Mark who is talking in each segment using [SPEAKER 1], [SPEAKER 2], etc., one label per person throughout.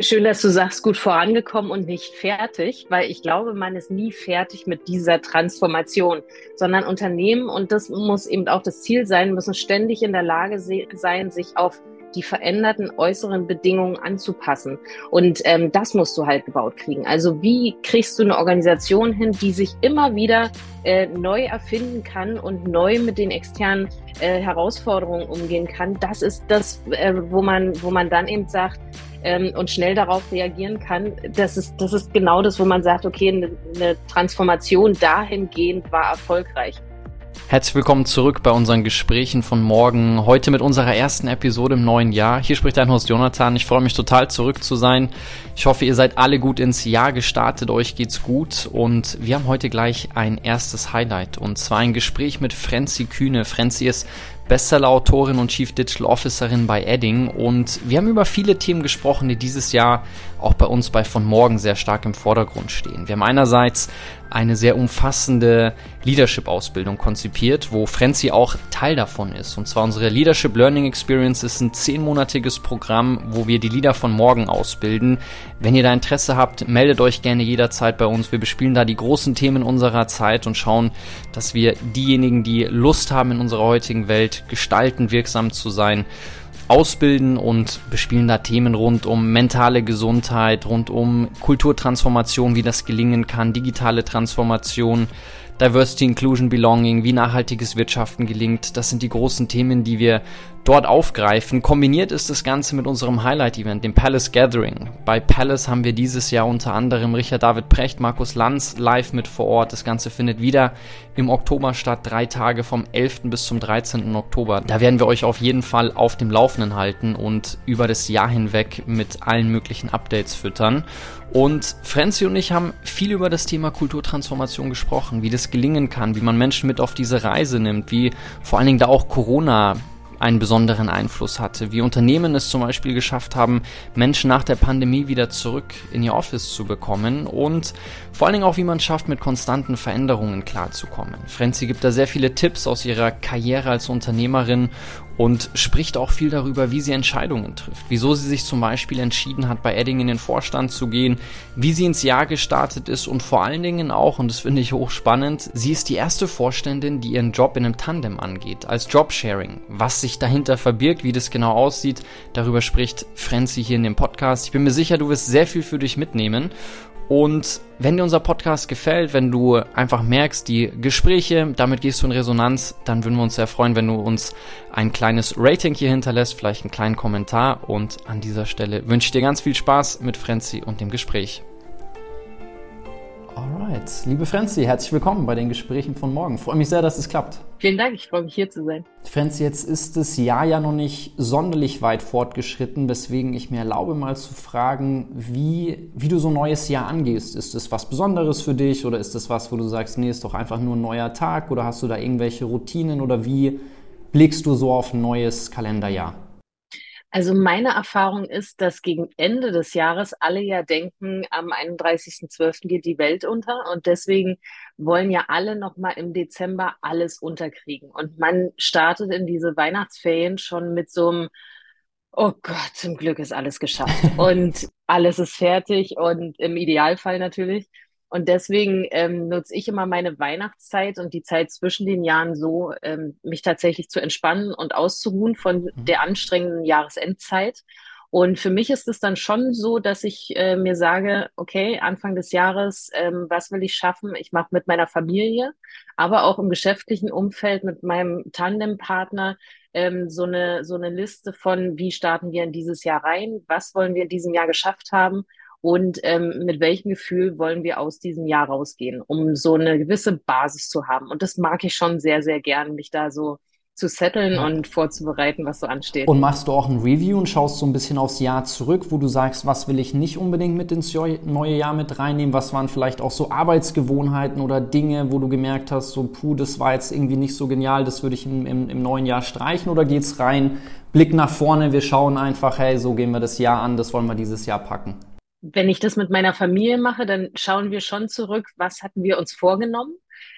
[SPEAKER 1] Schön, dass du sagst, gut vorangekommen und nicht fertig, weil ich glaube, man ist nie fertig mit dieser Transformation, sondern Unternehmen, und das muss eben auch das Ziel sein, müssen ständig in der Lage sein, sich auf die veränderten äußeren Bedingungen anzupassen. Und ähm, das musst du halt gebaut kriegen. Also wie kriegst du eine Organisation hin, die sich immer wieder äh, neu erfinden kann und neu mit den externen äh, Herausforderungen umgehen kann? Das ist das, äh, wo man, wo man dann eben sagt, ähm, und schnell darauf reagieren kann. Das ist, das ist genau das, wo man sagt, okay, eine, eine Transformation dahingehend war erfolgreich.
[SPEAKER 2] Herzlich willkommen zurück bei unseren Gesprächen von morgen. Heute mit unserer ersten Episode im neuen Jahr. Hier spricht dein Host Jonathan. Ich freue mich total zurück zu sein. Ich hoffe, ihr seid alle gut ins Jahr gestartet. Euch geht's gut. Und wir haben heute gleich ein erstes Highlight. Und zwar ein Gespräch mit Frenzy Kühne. Frenzy ist Bestseller-Autorin und Chief Digital Officerin bei Edding. Und wir haben über viele Themen gesprochen, die dieses Jahr auch bei uns bei Von Morgen sehr stark im Vordergrund stehen. Wir haben einerseits eine sehr umfassende Leadership-Ausbildung konzipiert, wo Frenzy auch Teil davon ist. Und zwar unsere Leadership Learning Experience ist ein zehnmonatiges Programm, wo wir die Leader von morgen ausbilden. Wenn ihr da Interesse habt, meldet euch gerne jederzeit bei uns. Wir bespielen da die großen Themen unserer Zeit und schauen, dass wir diejenigen, die Lust haben, in unserer heutigen Welt gestalten, wirksam zu sein, ausbilden und bespielen da Themen rund um mentale Gesundheit, rund um Kulturtransformation, wie das gelingen kann, digitale Transformation, Diversity, Inclusion, Belonging, wie nachhaltiges Wirtschaften gelingt. Das sind die großen Themen, die wir dort aufgreifen. Kombiniert ist das Ganze mit unserem Highlight-Event, dem Palace Gathering. Bei Palace haben wir dieses Jahr unter anderem Richard David Precht, Markus Lanz live mit vor Ort. Das Ganze findet wieder im Oktober statt, drei Tage vom 11. bis zum 13. Oktober. Da werden wir euch auf jeden Fall auf dem Laufenden halten und über das Jahr hinweg mit allen möglichen Updates füttern. Und Frenzy und ich haben viel über das Thema Kulturtransformation gesprochen, wie das gelingen kann, wie man Menschen mit auf diese Reise nimmt, wie vor allen Dingen da auch Corona einen besonderen Einfluss hatte, wie Unternehmen es zum Beispiel geschafft haben, Menschen nach der Pandemie wieder zurück in ihr Office zu bekommen und vor allen Dingen auch, wie man schafft, mit konstanten Veränderungen klarzukommen. Frenzy gibt da sehr viele Tipps aus ihrer Karriere als Unternehmerin und spricht auch viel darüber, wie sie Entscheidungen trifft, wieso sie sich zum Beispiel entschieden hat, bei Edding in den Vorstand zu gehen, wie sie ins Jahr gestartet ist und vor allen Dingen auch, und das finde ich hochspannend, sie ist die erste Vorständin, die ihren Job in einem Tandem angeht, als Jobsharing. Was sich dahinter verbirgt, wie das genau aussieht, darüber spricht Frenzy hier in dem Podcast. Ich bin mir sicher, du wirst sehr viel für dich mitnehmen und wenn dir unser Podcast gefällt, wenn du einfach merkst, die Gespräche, damit gehst du in Resonanz, dann würden wir uns sehr freuen, wenn du uns ein kleines Rating hier hinterlässt, vielleicht einen kleinen Kommentar. Und an dieser Stelle wünsche ich dir ganz viel Spaß mit Frenzy und dem Gespräch. Alright, liebe Frenzy, herzlich willkommen bei den Gesprächen von morgen. Freue mich sehr, dass es klappt.
[SPEAKER 1] Vielen Dank, ich freue mich hier zu sein.
[SPEAKER 2] Frenzy, jetzt ist das Jahr ja noch nicht sonderlich weit fortgeschritten, weswegen ich mir erlaube, mal zu fragen, wie, wie du so ein neues Jahr angehst. Ist das was Besonderes für dich oder ist das was, wo du sagst, nee, ist doch einfach nur ein neuer Tag oder hast du da irgendwelche Routinen oder wie blickst du so auf ein neues Kalenderjahr?
[SPEAKER 1] Also meine Erfahrung ist, dass gegen Ende des Jahres alle ja denken, am 31.12. geht die Welt unter und deswegen wollen ja alle nochmal im Dezember alles unterkriegen. Und man startet in diese Weihnachtsferien schon mit so einem, oh Gott, zum Glück ist alles geschafft und alles ist fertig und im Idealfall natürlich. Und deswegen ähm, nutze ich immer meine Weihnachtszeit und die Zeit zwischen den Jahren so, ähm, mich tatsächlich zu entspannen und auszuruhen von mhm. der anstrengenden Jahresendzeit. Und für mich ist es dann schon so, dass ich äh, mir sage, okay, Anfang des Jahres, ähm, was will ich schaffen? Ich mache mit meiner Familie, aber auch im geschäftlichen Umfeld mit meinem Tandempartner ähm, so eine so eine Liste von, wie starten wir in dieses Jahr rein? Was wollen wir in diesem Jahr geschafft haben? Und ähm, mit welchem Gefühl wollen wir aus diesem Jahr rausgehen, um so eine gewisse Basis zu haben. Und das mag ich schon sehr, sehr gern, mich da so zu setteln und vorzubereiten, was so ansteht.
[SPEAKER 2] Und machst du auch ein Review und schaust so ein bisschen aufs Jahr zurück, wo du sagst, was will ich nicht unbedingt mit ins neue Jahr mit reinnehmen? Was waren vielleicht auch so Arbeitsgewohnheiten oder Dinge, wo du gemerkt hast, so puh, das war jetzt irgendwie nicht so genial, das würde ich im, im, im neuen Jahr streichen? Oder geht's rein, Blick nach vorne, wir schauen einfach, hey, so gehen wir das Jahr an, das wollen wir dieses Jahr packen?
[SPEAKER 1] Wenn ich das mit meiner Familie mache, dann schauen wir schon zurück, was hatten wir uns vorgenommen,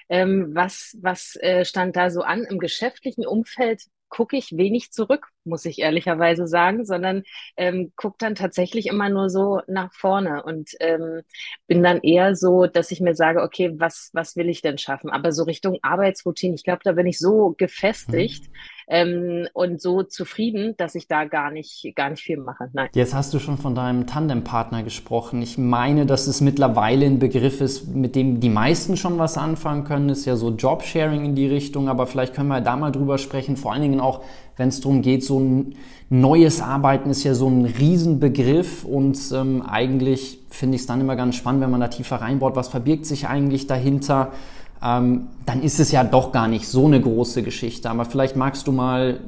[SPEAKER 1] ähm, was, was äh, stand da so an. Im geschäftlichen Umfeld gucke ich wenig zurück, muss ich ehrlicherweise sagen, sondern ähm, gucke dann tatsächlich immer nur so nach vorne und ähm, bin dann eher so, dass ich mir sage, okay, was, was will ich denn schaffen? Aber so Richtung Arbeitsroutine, ich glaube, da bin ich so gefestigt. Mhm ähm, und so zufrieden, dass ich da gar nicht, gar nicht viel mache.
[SPEAKER 2] Nein. Jetzt hast du schon von deinem Tandempartner gesprochen. Ich meine, dass es mittlerweile ein Begriff ist, mit dem die meisten schon was anfangen können. Ist ja so Jobsharing in die Richtung, aber vielleicht können wir da mal drüber sprechen. Vor allen Dingen auch, wenn es darum geht, so ein neues Arbeiten ist ja so ein Riesenbegriff und ähm, eigentlich finde ich es dann immer ganz spannend, wenn man da tiefer reinbaut. Was verbirgt sich eigentlich dahinter? Ähm, dann ist es ja doch gar nicht so eine große Geschichte. Aber vielleicht magst du mal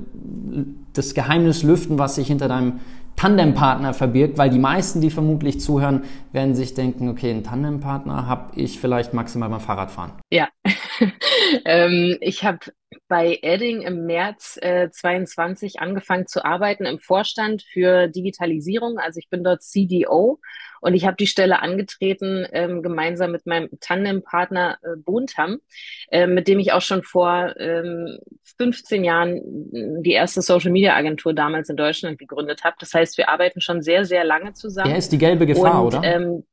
[SPEAKER 2] das Geheimnis lüften, was sich hinter deinem Tandempartner verbirgt, weil die meisten, die vermutlich zuhören, werden sich denken, okay, einen Tandempartner habe ich vielleicht maximal beim Fahrradfahren.
[SPEAKER 1] Ja, ähm, ich habe bei Edding im März äh, 22 angefangen zu arbeiten im Vorstand für Digitalisierung. Also ich bin dort CDO und ich habe die Stelle angetreten, ähm, gemeinsam mit meinem Tandempartner äh, Bontam, äh, mit dem ich auch schon vor ähm, 15 Jahren die erste Social Media Agentur damals in Deutschland gegründet habe. Das heißt, wir arbeiten schon sehr, sehr lange zusammen.
[SPEAKER 2] Er ist die gelbe Gefahr, und, oder?
[SPEAKER 1] Ähm,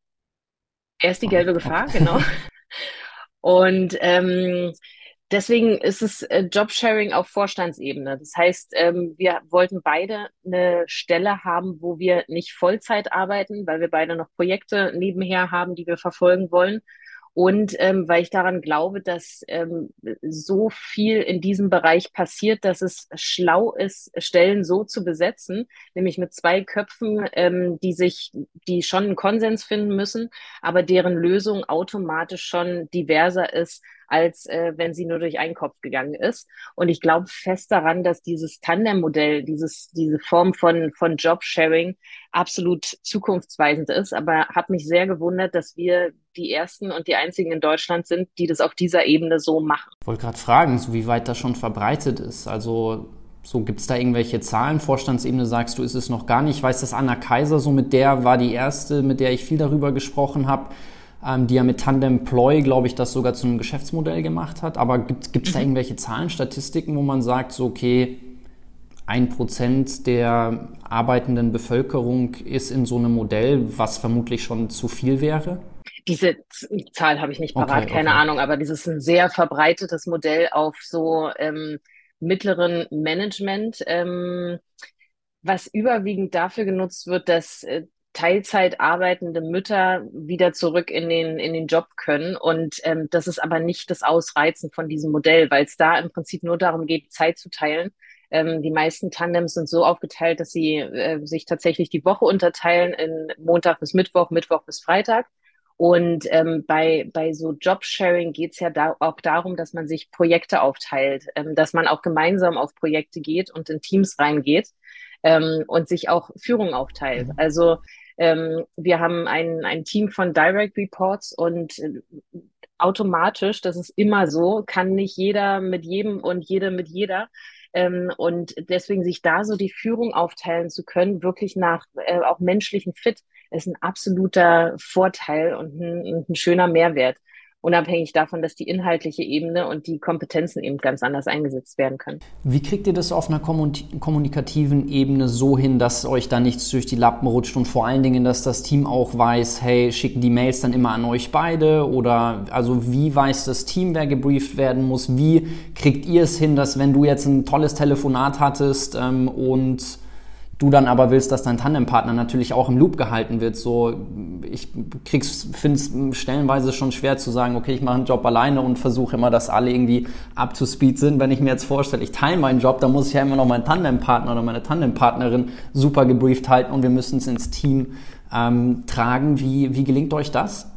[SPEAKER 1] er ist die gelbe Gefahr, genau. Und ähm, Deswegen ist es äh, Jobsharing auf Vorstandsebene. Das heißt, ähm, wir wollten beide eine Stelle haben, wo wir nicht Vollzeit arbeiten, weil wir beide noch Projekte nebenher haben, die wir verfolgen wollen. Und ähm, weil ich daran glaube, dass ähm, so viel in diesem Bereich passiert, dass es schlau ist, Stellen so zu besetzen, nämlich mit zwei Köpfen, ähm, die sich, die schon einen Konsens finden müssen, aber deren Lösung automatisch schon diverser ist als äh, wenn sie nur durch einen Kopf gegangen ist. Und ich glaube fest daran, dass dieses Tandem-Modell, dieses, diese Form von, von Job-Sharing absolut zukunftsweisend ist. Aber hat mich sehr gewundert, dass wir die ersten und die einzigen in Deutschland sind, die das auf dieser Ebene so machen.
[SPEAKER 2] Ich wollte gerade fragen, so wie weit das schon verbreitet ist. Also so, gibt es da irgendwelche Zahlen? Vorstandsebene sagst du, ist es noch gar nicht. Ich weiß, dass Anna Kaiser so mit der war die erste, mit der ich viel darüber gesprochen habe die ja mit Tandem Ploy, glaube ich, das sogar zu einem Geschäftsmodell gemacht hat. Aber gibt es da mhm. irgendwelche Zahlen, Statistiken, wo man sagt, so okay, ein Prozent der arbeitenden Bevölkerung ist in so einem Modell, was vermutlich schon zu viel wäre?
[SPEAKER 1] Diese Zahl habe ich nicht parat, okay, keine okay. Ahnung, aber dieses ist ein sehr verbreitetes Modell auf so ähm, mittleren Management, ähm, was überwiegend dafür genutzt wird, dass äh, Teilzeit arbeitende Mütter wieder zurück in den, in den Job können. Und ähm, das ist aber nicht das Ausreizen von diesem Modell, weil es da im Prinzip nur darum geht, Zeit zu teilen. Ähm, die meisten Tandems sind so aufgeteilt, dass sie äh, sich tatsächlich die Woche unterteilen in Montag bis Mittwoch, Mittwoch bis Freitag. Und ähm, bei, bei so Jobsharing geht es ja da auch darum, dass man sich Projekte aufteilt, ähm, dass man auch gemeinsam auf Projekte geht und in Teams reingeht ähm, und sich auch Führung aufteilt. Mhm. Also ähm, wir haben ein, ein Team von Direct Reports und äh, automatisch, das ist immer so, kann nicht jeder mit jedem und jede mit jeder. Ähm, und deswegen sich da so die Führung aufteilen zu können, wirklich nach äh, auch menschlichen Fit, ist ein absoluter Vorteil und ein, ein schöner Mehrwert unabhängig davon, dass die inhaltliche Ebene und die Kompetenzen eben ganz anders eingesetzt werden können.
[SPEAKER 2] Wie kriegt ihr das auf einer kommunikativen Ebene so hin, dass euch da nichts durch die Lappen rutscht und vor allen Dingen, dass das Team auch weiß, hey, schicken die Mails dann immer an euch beide oder also wie weiß das Team, wer gebrieft werden muss? Wie kriegt ihr es hin, dass wenn du jetzt ein tolles Telefonat hattest ähm, und du dann aber willst, dass dein Tandempartner natürlich auch im Loop gehalten wird. So, ich finde es stellenweise schon schwer zu sagen, okay, ich mache einen Job alleine und versuche immer, dass alle irgendwie up to speed sind. Wenn ich mir jetzt vorstelle, ich teile meinen Job, dann muss ich ja immer noch meinen Tandempartner oder meine Tandempartnerin super gebrieft halten und wir müssen es ins Team ähm, tragen. Wie, wie gelingt euch das?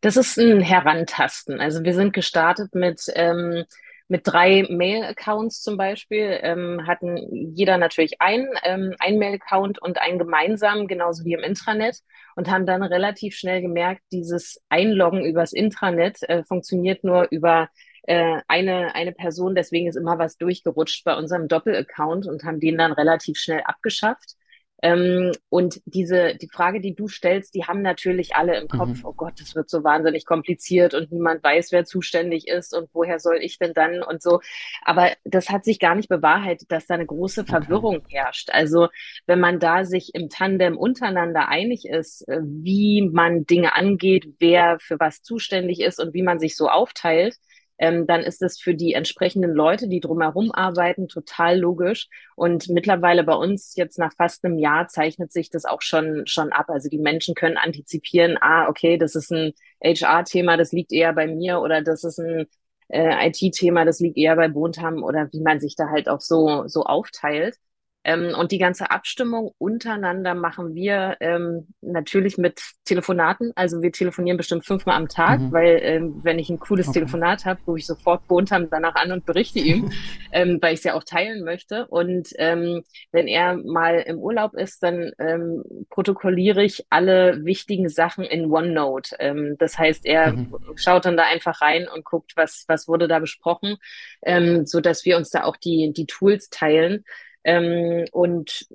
[SPEAKER 1] Das ist ein Herantasten. Also wir sind gestartet mit ähm, mit drei Mail-Accounts zum Beispiel ähm, hatten jeder natürlich einen, ähm, einen Mail-Account und einen gemeinsamen, genauso wie im Intranet und haben dann relativ schnell gemerkt, dieses Einloggen übers Intranet äh, funktioniert nur über äh, eine, eine Person, deswegen ist immer was durchgerutscht bei unserem Doppel-Account und haben den dann relativ schnell abgeschafft Ähm, und diese, die Frage, die du stellst, die haben natürlich alle im Kopf, mhm. oh Gott, das wird so wahnsinnig kompliziert und niemand weiß, wer zuständig ist und woher soll ich denn dann und so. Aber das hat sich gar nicht bewahrheitet, dass da eine große Verwirrung okay. herrscht. Also wenn man da sich im Tandem untereinander einig ist, äh, wie man Dinge angeht, wer für was zuständig ist und wie man sich so aufteilt, ähm, dann ist es für die entsprechenden Leute, die drumherum arbeiten, total logisch. Und mittlerweile bei uns jetzt nach fast einem Jahr zeichnet sich das auch schon, schon ab. Also die Menschen können antizipieren, ah, okay, das ist ein HR-Thema, das liegt eher bei mir oder das ist ein äh, IT-Thema, das liegt eher bei Bontam oder wie man sich da halt auch so, so aufteilt. Ähm, und die ganze Abstimmung untereinander machen wir ähm, natürlich mit Telefonaten. Also wir telefonieren bestimmt fünfmal am Tag, mhm. weil ähm, wenn ich ein cooles okay. Telefonat habe, rufe ich sofort Bontam danach an und berichte ihm, ähm, weil ich es ja auch teilen möchte. Und ähm, wenn er mal im Urlaub ist, dann ähm, protokolliere ich alle wichtigen Sachen in OneNote. Ähm, das heißt, er mhm. schaut dann da einfach rein und guckt, was, was wurde da besprochen, ähm, so dass wir uns da auch die, die Tools teilen ähm, und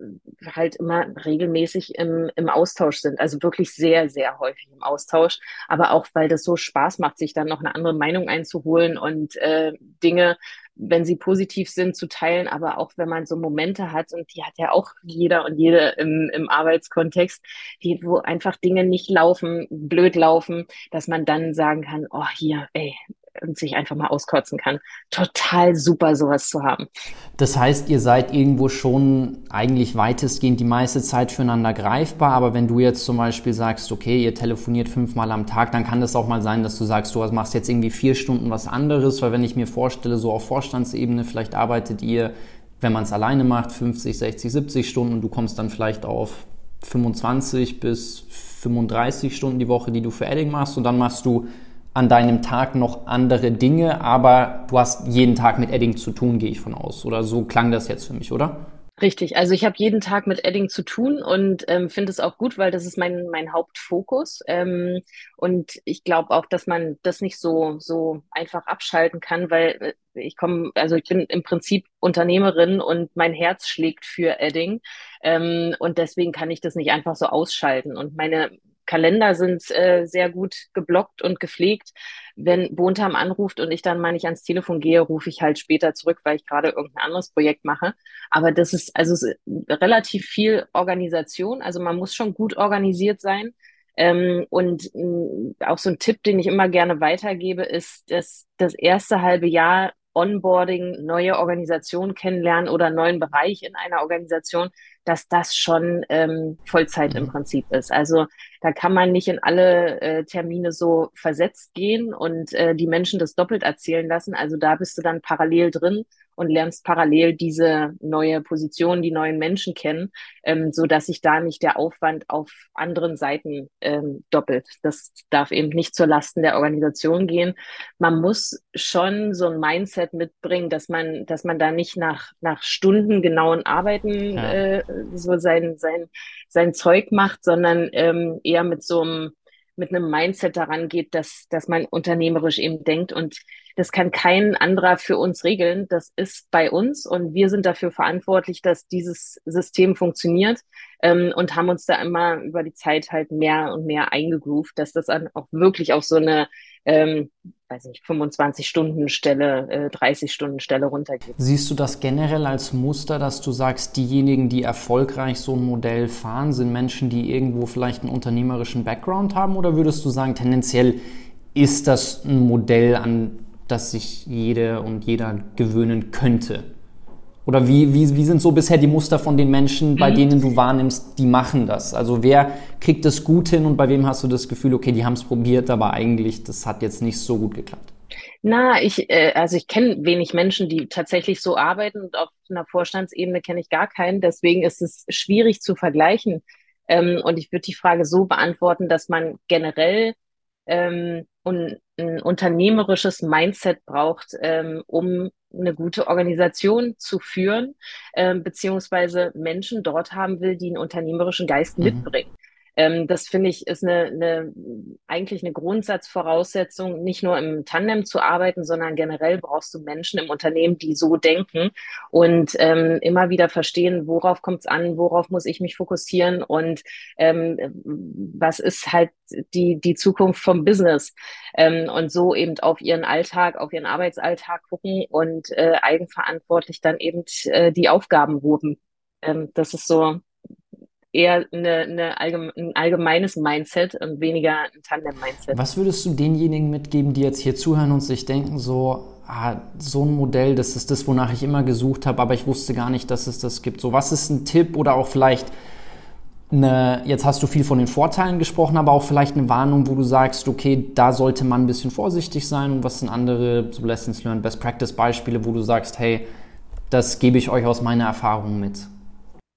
[SPEAKER 1] halt immer regelmäßig im, im Austausch sind. Also wirklich sehr, sehr häufig im Austausch. Aber auch, weil das so Spaß macht, sich dann noch eine andere Meinung einzuholen und äh, Dinge, wenn sie positiv sind, zu teilen, aber auch wenn man so Momente hat, und die hat ja auch jeder und jede im, im Arbeitskontext, die, wo einfach Dinge nicht laufen, blöd laufen, dass man dann sagen kann, oh hier, ey, und sich einfach mal auskotzen kann. Total super, sowas zu haben.
[SPEAKER 2] Das heißt, ihr seid irgendwo schon eigentlich weitestgehend die meiste Zeit füreinander greifbar, aber wenn du jetzt zum Beispiel sagst, okay, ihr telefoniert fünfmal am Tag, dann kann das auch mal sein, dass du sagst, du machst jetzt irgendwie vier Stunden was anderes, weil wenn ich mir vorstelle, so auf Vorstandsebene, vielleicht arbeitet ihr, wenn man es alleine macht, 50, 60, 70 Stunden und du kommst dann vielleicht auf 25 bis 35 Stunden die Woche, die du für Edding machst und dann machst du an deinem Tag noch andere Dinge, aber du hast jeden Tag mit Edding zu tun, gehe ich von aus. Oder so klang das jetzt für mich, oder?
[SPEAKER 1] Richtig, also ich habe jeden Tag mit Edding zu tun und ähm, finde es auch gut, weil das ist mein, mein Hauptfokus. Ähm, und ich glaube auch, dass man das nicht so, so einfach abschalten kann, weil äh, ich komme, also ich bin im Prinzip Unternehmerin und mein Herz schlägt für Edding. Ähm, und deswegen kann ich das nicht einfach so ausschalten. Und meine, Kalender sind äh, sehr gut geblockt und gepflegt. Wenn Bontam anruft und ich dann mal nicht ans Telefon gehe, rufe ich halt später zurück, weil ich gerade irgendein anderes Projekt mache. Aber das ist also ist relativ viel Organisation. Also man muss schon gut organisiert sein. Ähm, und mh, auch so ein Tipp, den ich immer gerne weitergebe, ist, dass das erste halbe Jahr Onboarding, neue Organisation kennenlernen oder neuen Bereich in einer Organisation, dass das schon ähm, Vollzeit im mhm. Prinzip ist. Also da kann man nicht in alle äh, Termine so versetzt gehen und äh, die Menschen das doppelt erzählen lassen. Also da bist du dann parallel drin und lernst parallel diese neue Position, die neuen Menschen kennen, ähm, so dass sich da nicht der Aufwand auf anderen Seiten ähm, doppelt. Das darf eben nicht zur Lasten der Organisation gehen. Man muss schon so ein Mindset mitbringen, dass man, dass man da nicht nach nach Stunden genauen Arbeiten ja. äh, so sein sein sein Zeug macht, sondern ähm, eher mit so einem mit einem Mindset daran geht, dass, dass man unternehmerisch eben denkt und das kann kein anderer für uns regeln. Das ist bei uns und wir sind dafür verantwortlich, dass dieses System funktioniert ähm, und haben uns da immer über die Zeit halt mehr und mehr eingegroovt, dass das dann auch wirklich auf so eine ähm, weiß nicht, 25-Stunden-Stelle, äh, 30-Stunden-Stelle runtergeht.
[SPEAKER 2] Siehst du das generell als Muster, dass du sagst, diejenigen, die erfolgreich so ein Modell fahren, sind Menschen, die irgendwo vielleicht einen unternehmerischen Background haben? Oder würdest du sagen, tendenziell ist das ein Modell, an das sich jede und jeder gewöhnen könnte? Oder wie, wie, wie sind so bisher die Muster von den Menschen, bei mhm. denen du wahrnimmst, die machen das? Also wer kriegt das gut hin und bei wem hast du das Gefühl, okay, die haben es probiert, aber eigentlich, das hat jetzt nicht so gut geklappt?
[SPEAKER 1] Na, ich, äh, also ich kenne wenig Menschen, die tatsächlich so arbeiten und auf einer Vorstandsebene kenne ich gar keinen. Deswegen ist es schwierig zu vergleichen. Ähm, und ich würde die Frage so beantworten, dass man generell ähm, un, ein unternehmerisches Mindset braucht, ähm, um eine gute Organisation zu führen, äh, beziehungsweise Menschen dort haben will, die einen unternehmerischen Geist mhm. mitbringen. Ähm, das finde ich ist eine, eine, eigentlich eine Grundsatzvoraussetzung, nicht nur im Tandem zu arbeiten, sondern generell brauchst du Menschen im Unternehmen, die so denken und ähm, immer wieder verstehen, worauf kommt es an, worauf muss ich mich fokussieren und ähm, was ist halt die, die Zukunft vom Business. Ähm, und so eben auf ihren Alltag, auf ihren Arbeitsalltag gucken und äh, eigenverantwortlich dann eben äh, die Aufgaben rufen. Ähm, das ist so eher eine, eine allgeme ein allgemeines Mindset und weniger ein Tandem-Mindset.
[SPEAKER 2] Was würdest du denjenigen mitgeben, die jetzt hier zuhören und sich denken, so, ah, so ein Modell, das ist das, wonach ich immer gesucht habe, aber ich wusste gar nicht, dass es das gibt. So, was ist ein Tipp oder auch vielleicht eine, jetzt hast du viel von den Vorteilen gesprochen, aber auch vielleicht eine Warnung, wo du sagst, okay, da sollte man ein bisschen vorsichtig sein und was sind andere so Lessons Learned, Best Practice Beispiele, wo du sagst, hey, das gebe ich euch aus meiner Erfahrung mit?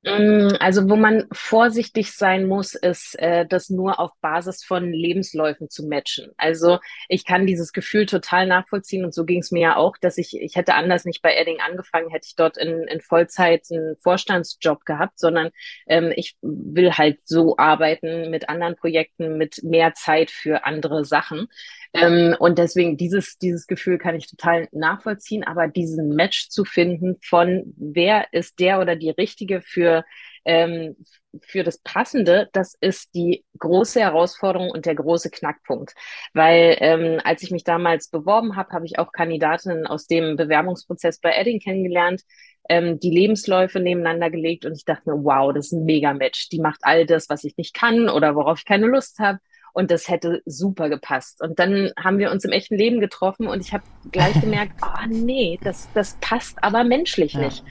[SPEAKER 1] Mm, also, wo man vorsichtig sein muss, ist, äh, das nur auf Basis von Lebensläufen zu matchen. Also, ich kann dieses Gefühl total nachvollziehen und so ging es mir ja auch, dass ich, ich hätte anders nicht bei Edding angefangen, hätte ich dort in, in Vollzeit einen Vorstandsjob gehabt, sondern ähm, ich will halt so arbeiten mit anderen Projekten, mit mehr Zeit für andere Sachen. Ähm, und deswegen dieses, dieses Gefühl kann ich total nachvollziehen, aber diesen Match zu finden von wer ist der oder die Richtige für, ähm, für das Passende, das ist die große Herausforderung und der große Knackpunkt. Weil ähm, als ich mich damals beworben habe, habe ich auch Kandidatinnen aus dem Bewerbungsprozess bei Edding kennengelernt, ähm, die Lebensläufe nebeneinander gelegt und ich dachte mir, wow, das ist ein Mega-Match. Die macht all das, was ich nicht kann oder worauf ich keine Lust habe und das hätte super gepasst. Und dann haben wir uns im echten Leben getroffen und ich habe gleich gemerkt, oh nee, das, das passt aber menschlich ja. nicht.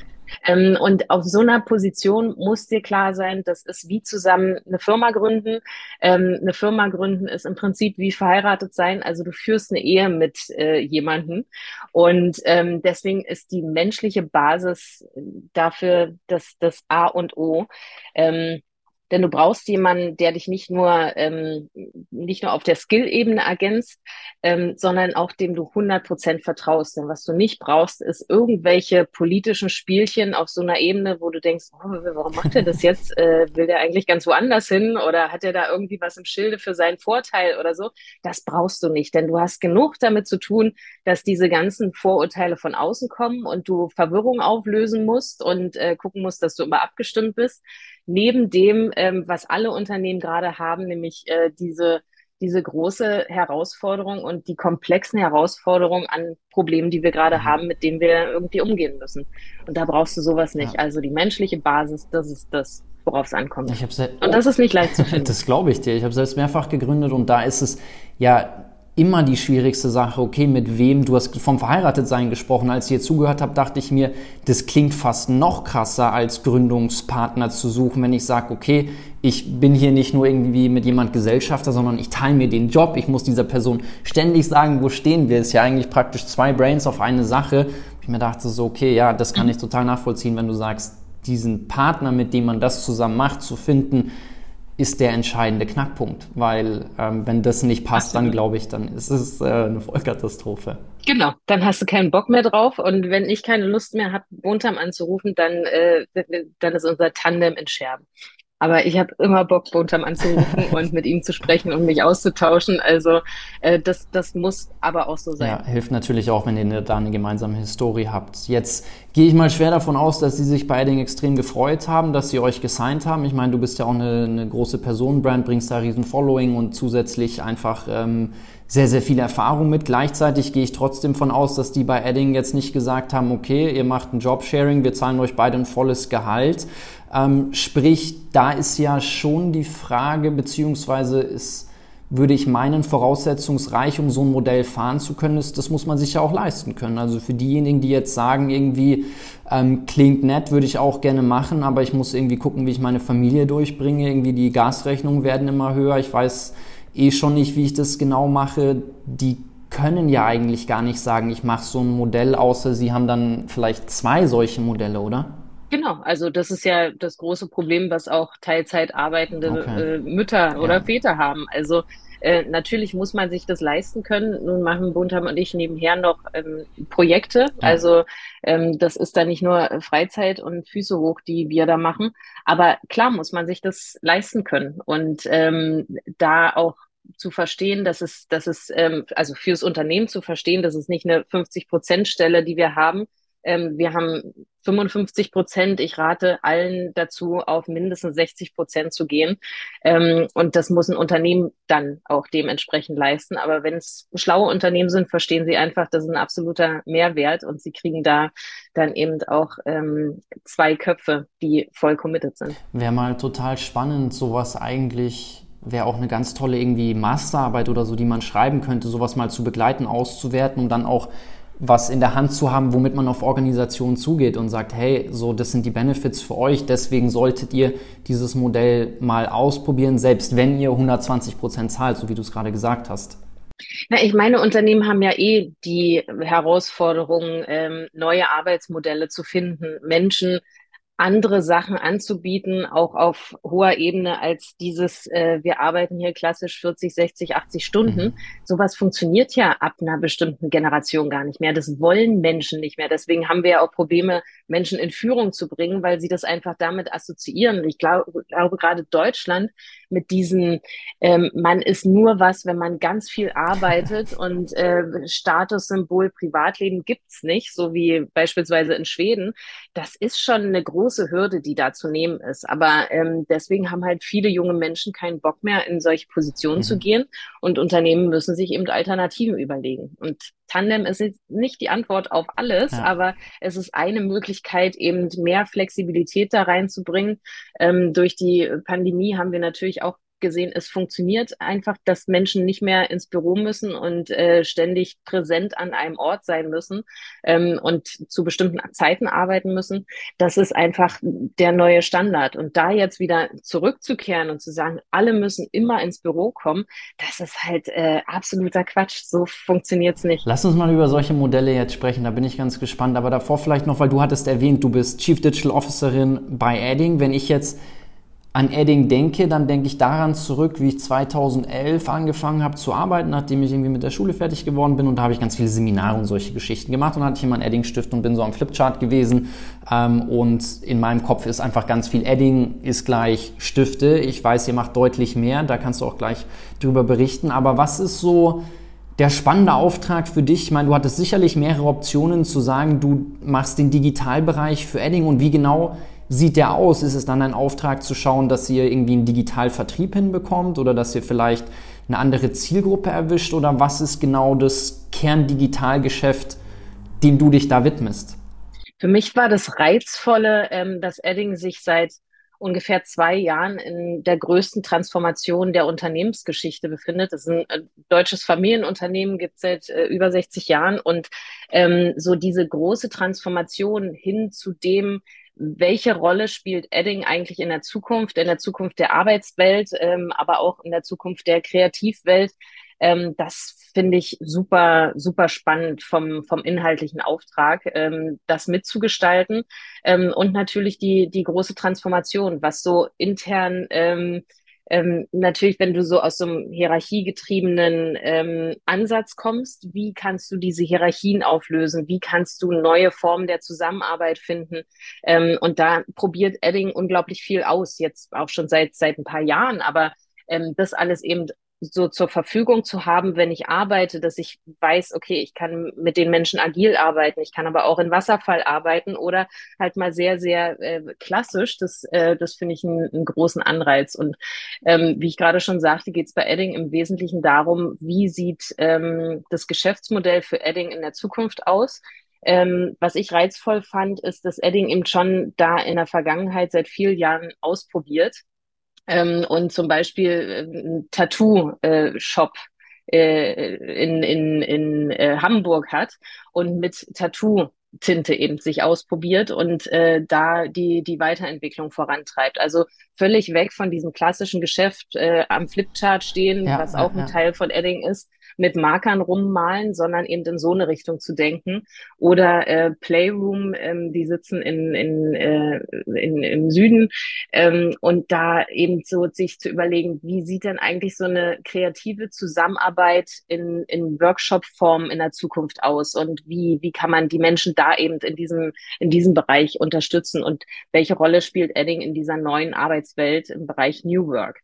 [SPEAKER 1] Ähm, und auf so einer Position muss dir klar sein, das ist wie zusammen eine Firma gründen. Ähm, eine Firma gründen ist im Prinzip wie verheiratet sein. Also du führst eine Ehe mit äh, jemandem. Und ähm, deswegen ist die menschliche Basis dafür das, das A und O. Ähm, denn du brauchst jemanden, der dich nicht nur, ähm, nicht nur auf der Skill-Ebene ergänzt, ähm, sondern auch dem du 100 Prozent vertraust. Denn was du nicht brauchst, ist irgendwelche politischen Spielchen auf so einer Ebene, wo du denkst, oh, warum macht er das jetzt? Äh, will der eigentlich ganz woanders hin? Oder hat er da irgendwie was im Schilde für seinen Vorteil oder so? Das brauchst du nicht, denn du hast genug damit zu tun, dass diese ganzen Vorurteile von außen kommen und du Verwirrung auflösen musst und äh, gucken musst, dass du immer abgestimmt bist neben dem, ähm, was alle Unternehmen gerade haben, nämlich äh, diese, diese große Herausforderung und die komplexen Herausforderungen an Problemen, die wir gerade mhm. haben, mit denen wir irgendwie umgehen müssen. Und da brauchst du sowas nicht. Ja. Also die menschliche Basis, das ist das, worauf es ankommt. und das ist nicht leicht zu finden.
[SPEAKER 2] Das glaube ich dir. Ich habe selbst mehrfach gegründet und da ist es ja immer die schwierigste Sache, okay, mit wem, du hast vom Verheiratetsein gesprochen, als ich hier zugehört habe, dachte ich mir, das klingt fast noch krasser, als Gründungspartner zu suchen, wenn ich sage, okay, ich bin hier nicht nur irgendwie mit jemand Gesellschafter, sondern ich teile mir den Job, ich muss dieser Person ständig sagen, wo stehen wir, ist ja eigentlich praktisch zwei Brains auf eine Sache. Ich mir dachte so, okay, ja, das kann ich total nachvollziehen, wenn du sagst, diesen Partner, mit dem man das zusammen macht, zu finden, ist der entscheidende Knackpunkt, weil ähm, wenn das nicht passt, Absolut. dann glaube ich, dann ist es äh, eine Vollkatastrophe.
[SPEAKER 1] Genau, dann hast du keinen Bock mehr drauf und wenn ich keine Lust mehr habe, Bontam anzurufen, dann, äh, dann ist unser Tandem in Scherben. Aber ich habe immer Bock, Bontam anzurufen und mit ihm zu sprechen und mich auszutauschen. Also äh, das, das muss aber auch so sein.
[SPEAKER 2] Ja, hilft natürlich auch, wenn ihr da eine gemeinsame Historie habt. Jetzt gehe ich mal schwer davon aus, dass sie sich bei Edding extrem gefreut haben, dass sie euch gesigned haben. Ich meine, du bist ja auch eine, eine große Personenbrand, bringst da riesen Following und zusätzlich einfach ähm, sehr, sehr viel Erfahrung mit. Gleichzeitig gehe ich trotzdem von aus, dass die bei Edding jetzt nicht gesagt haben, okay, ihr macht ein Jobsharing, wir zahlen euch beide ein volles Gehalt. Ähm, sprich, da ist ja schon die Frage, beziehungsweise ist, würde ich meinen, voraussetzungsreich, um so ein Modell fahren zu können, ist, das muss man sich ja auch leisten können. Also für diejenigen, die jetzt sagen, irgendwie ähm, klingt nett, würde ich auch gerne machen, aber ich muss irgendwie gucken, wie ich meine Familie durchbringe. Irgendwie die Gasrechnungen werden immer höher. Ich weiß eh schon nicht, wie ich das genau mache. Die können ja eigentlich gar nicht sagen, ich mache so ein Modell, außer sie haben dann vielleicht zwei solche Modelle, oder?
[SPEAKER 1] Genau, also das ist ja das große Problem, was auch Teilzeit arbeitende
[SPEAKER 2] Okay.
[SPEAKER 1] äh, Mütter oder
[SPEAKER 2] Ja.
[SPEAKER 1] Väter haben. Also äh, natürlich muss man sich das leisten können. Nun machen Buntham und ich nebenher noch ähm, Projekte.
[SPEAKER 2] Ja.
[SPEAKER 1] Also ähm, das ist dann nicht nur Freizeit und Füße hoch, die wir da machen. Aber klar muss man sich das leisten können. Und ähm, da auch zu verstehen, dass es, dass es, ähm, also fürs Unternehmen zu verstehen, dass es nicht eine 50-Prozent-Stelle, die wir haben, ähm, wir haben 55 Prozent. Ich rate allen dazu, auf mindestens 60 Prozent zu gehen. Ähm, und das muss ein Unternehmen dann auch dementsprechend leisten. Aber wenn es schlaue Unternehmen sind, verstehen sie einfach, das ist ein absoluter Mehrwert und sie kriegen da dann eben auch ähm, zwei Köpfe, die voll committed sind.
[SPEAKER 2] Wäre mal total spannend, sowas eigentlich, wäre auch eine ganz tolle irgendwie Masterarbeit oder so, die man schreiben könnte, sowas mal zu begleiten, auszuwerten, um dann auch was in der Hand zu haben, womit man auf Organisationen zugeht und sagt, hey, so, das sind die Benefits für euch, deswegen solltet ihr dieses Modell mal ausprobieren, selbst wenn ihr 120 Prozent zahlt, so wie du es gerade gesagt hast.
[SPEAKER 1] Na, ich meine, Unternehmen haben ja eh die Herausforderung, ähm, neue Arbeitsmodelle zu finden, Menschen andere Sachen anzubieten, auch auf hoher Ebene als dieses, äh, wir arbeiten hier klassisch 40, 60, 80 Stunden.
[SPEAKER 2] Mhm.
[SPEAKER 1] Sowas funktioniert ja ab einer bestimmten Generation gar nicht mehr. Das wollen Menschen nicht mehr. Deswegen haben wir ja auch Probleme, Menschen in Führung zu bringen, weil sie das einfach damit assoziieren. Ich glaube, glaube gerade Deutschland mit diesen, ähm, man ist nur was, wenn man ganz viel arbeitet und äh, Statussymbol Privatleben gibt's nicht, so wie beispielsweise in Schweden. Das ist schon eine große Hürde, die da zu nehmen ist. Aber ähm, deswegen haben halt viele junge Menschen keinen Bock mehr, in solche Positionen zu
[SPEAKER 2] Mhm.
[SPEAKER 1] gehen und Unternehmen müssen sich eben Alternativen überlegen. Und Tandem ist jetzt nicht die Antwort auf alles,
[SPEAKER 2] Ja.
[SPEAKER 1] aber es ist eine Möglichkeit, eben mehr Flexibilität da reinzubringen. Ähm, durch die Pandemie haben wir natürlich auch gesehen, es funktioniert einfach, dass Menschen nicht mehr ins Büro müssen und äh, ständig präsent an einem Ort sein müssen ähm, und zu bestimmten Zeiten arbeiten müssen. Das ist einfach der neue Standard. Und da jetzt wieder zurückzukehren und zu sagen, alle müssen immer ins Büro kommen, das ist halt äh, absoluter Quatsch. So funktioniert's nicht.
[SPEAKER 2] Lass uns mal über solche Modelle jetzt sprechen, da bin ich ganz gespannt. Aber davor vielleicht noch, weil du hattest erwähnt, du bist Chief Digital Officerin bei Adding. Wenn ich jetzt an Adding denke, dann denke ich daran zurück, wie ich 2011 angefangen habe zu arbeiten, nachdem ich irgendwie mit der Schule fertig geworden bin. Und da habe ich ganz viele Seminare und solche Geschichten gemacht. Und hatte ich immer einen Adding-Stift und bin so am Flipchart gewesen. Ähm, und in meinem Kopf ist einfach ganz viel Adding ist gleich Stifte. Ich weiß, ihr macht deutlich mehr, da kannst du auch gleich drüber berichten. Aber was ist so der spannende Auftrag für dich? Ich meine, du hattest sicherlich mehrere Optionen zu sagen, du machst den Digitalbereich für Adding und wie genau sieht der aus? Ist es dann ein Auftrag zu schauen, dass ihr irgendwie einen Digitalvertrieb hinbekommt oder dass ihr vielleicht eine andere Zielgruppe erwischt oder was ist genau das Kerndigitalgeschäft, dem du dich da widmest?
[SPEAKER 1] Für mich war das Reizvolle, ähm, dass Edding sich seit ungefähr zwei Jahren in der größten Transformation der Unternehmensgeschichte befindet. Das ist ein äh, deutsches Familienunternehmen, gibt es seit äh, über 60 Jahren und ähm, so diese große Transformation hin zu dem, welche Rolle spielt Edding eigentlich in der Zukunft, in der Zukunft der Arbeitswelt, ähm, aber auch in der Zukunft der Kreativwelt? Ähm, das finde ich super, super spannend vom, vom inhaltlichen Auftrag, ähm, das mitzugestalten. Ähm, und natürlich die, die große Transformation, was so intern ähm, ähm, natürlich, wenn du so aus so einem hierarchiegetriebenen ähm, Ansatz kommst, wie kannst du diese Hierarchien auflösen? Wie kannst du neue Formen der Zusammenarbeit finden? Ähm, und da probiert Edding unglaublich viel aus, jetzt auch schon seit, seit ein paar Jahren, aber ähm, das alles eben so zur Verfügung zu haben, wenn ich arbeite, dass ich weiß, okay, ich kann mit den Menschen agil arbeiten, ich kann aber auch in Wasserfall arbeiten oder halt mal sehr, sehr äh, klassisch. Das, äh, das finde ich einen, einen großen Anreiz. Und ähm, wie ich gerade schon sagte, geht es bei Edding im Wesentlichen darum, wie sieht ähm, das Geschäftsmodell für Edding in der Zukunft aus? Ähm, was ich reizvoll fand, ist, dass Edding eben schon da in der Vergangenheit seit vielen Jahren ausprobiert ähm, und zum Beispiel äh, ein Tattoo-Shop äh, in, in, in äh, Hamburg hat und mit Tattoo Tinte eben sich ausprobiert und äh, da die, die Weiterentwicklung vorantreibt. Also völlig weg von diesem klassischen Geschäft äh, am Flipchart stehen,
[SPEAKER 2] Ja,
[SPEAKER 1] was
[SPEAKER 2] ja,
[SPEAKER 1] auch ein
[SPEAKER 2] ja.
[SPEAKER 1] Teil von Edding ist, mit Markern rummalen, sondern eben in so eine Richtung zu denken. Oder äh, Playroom, ähm, die sitzen in, in, äh, in, im Süden ähm, und da eben so sich zu überlegen, wie sieht denn eigentlich so eine kreative Zusammenarbeit in, in Workshop-Form in der Zukunft aus und wie, wie kann man die Menschen da eben in diesem, in diesem Bereich unterstützen und welche Rolle spielt Edding in dieser neuen Arbeitswelt im Bereich New Work?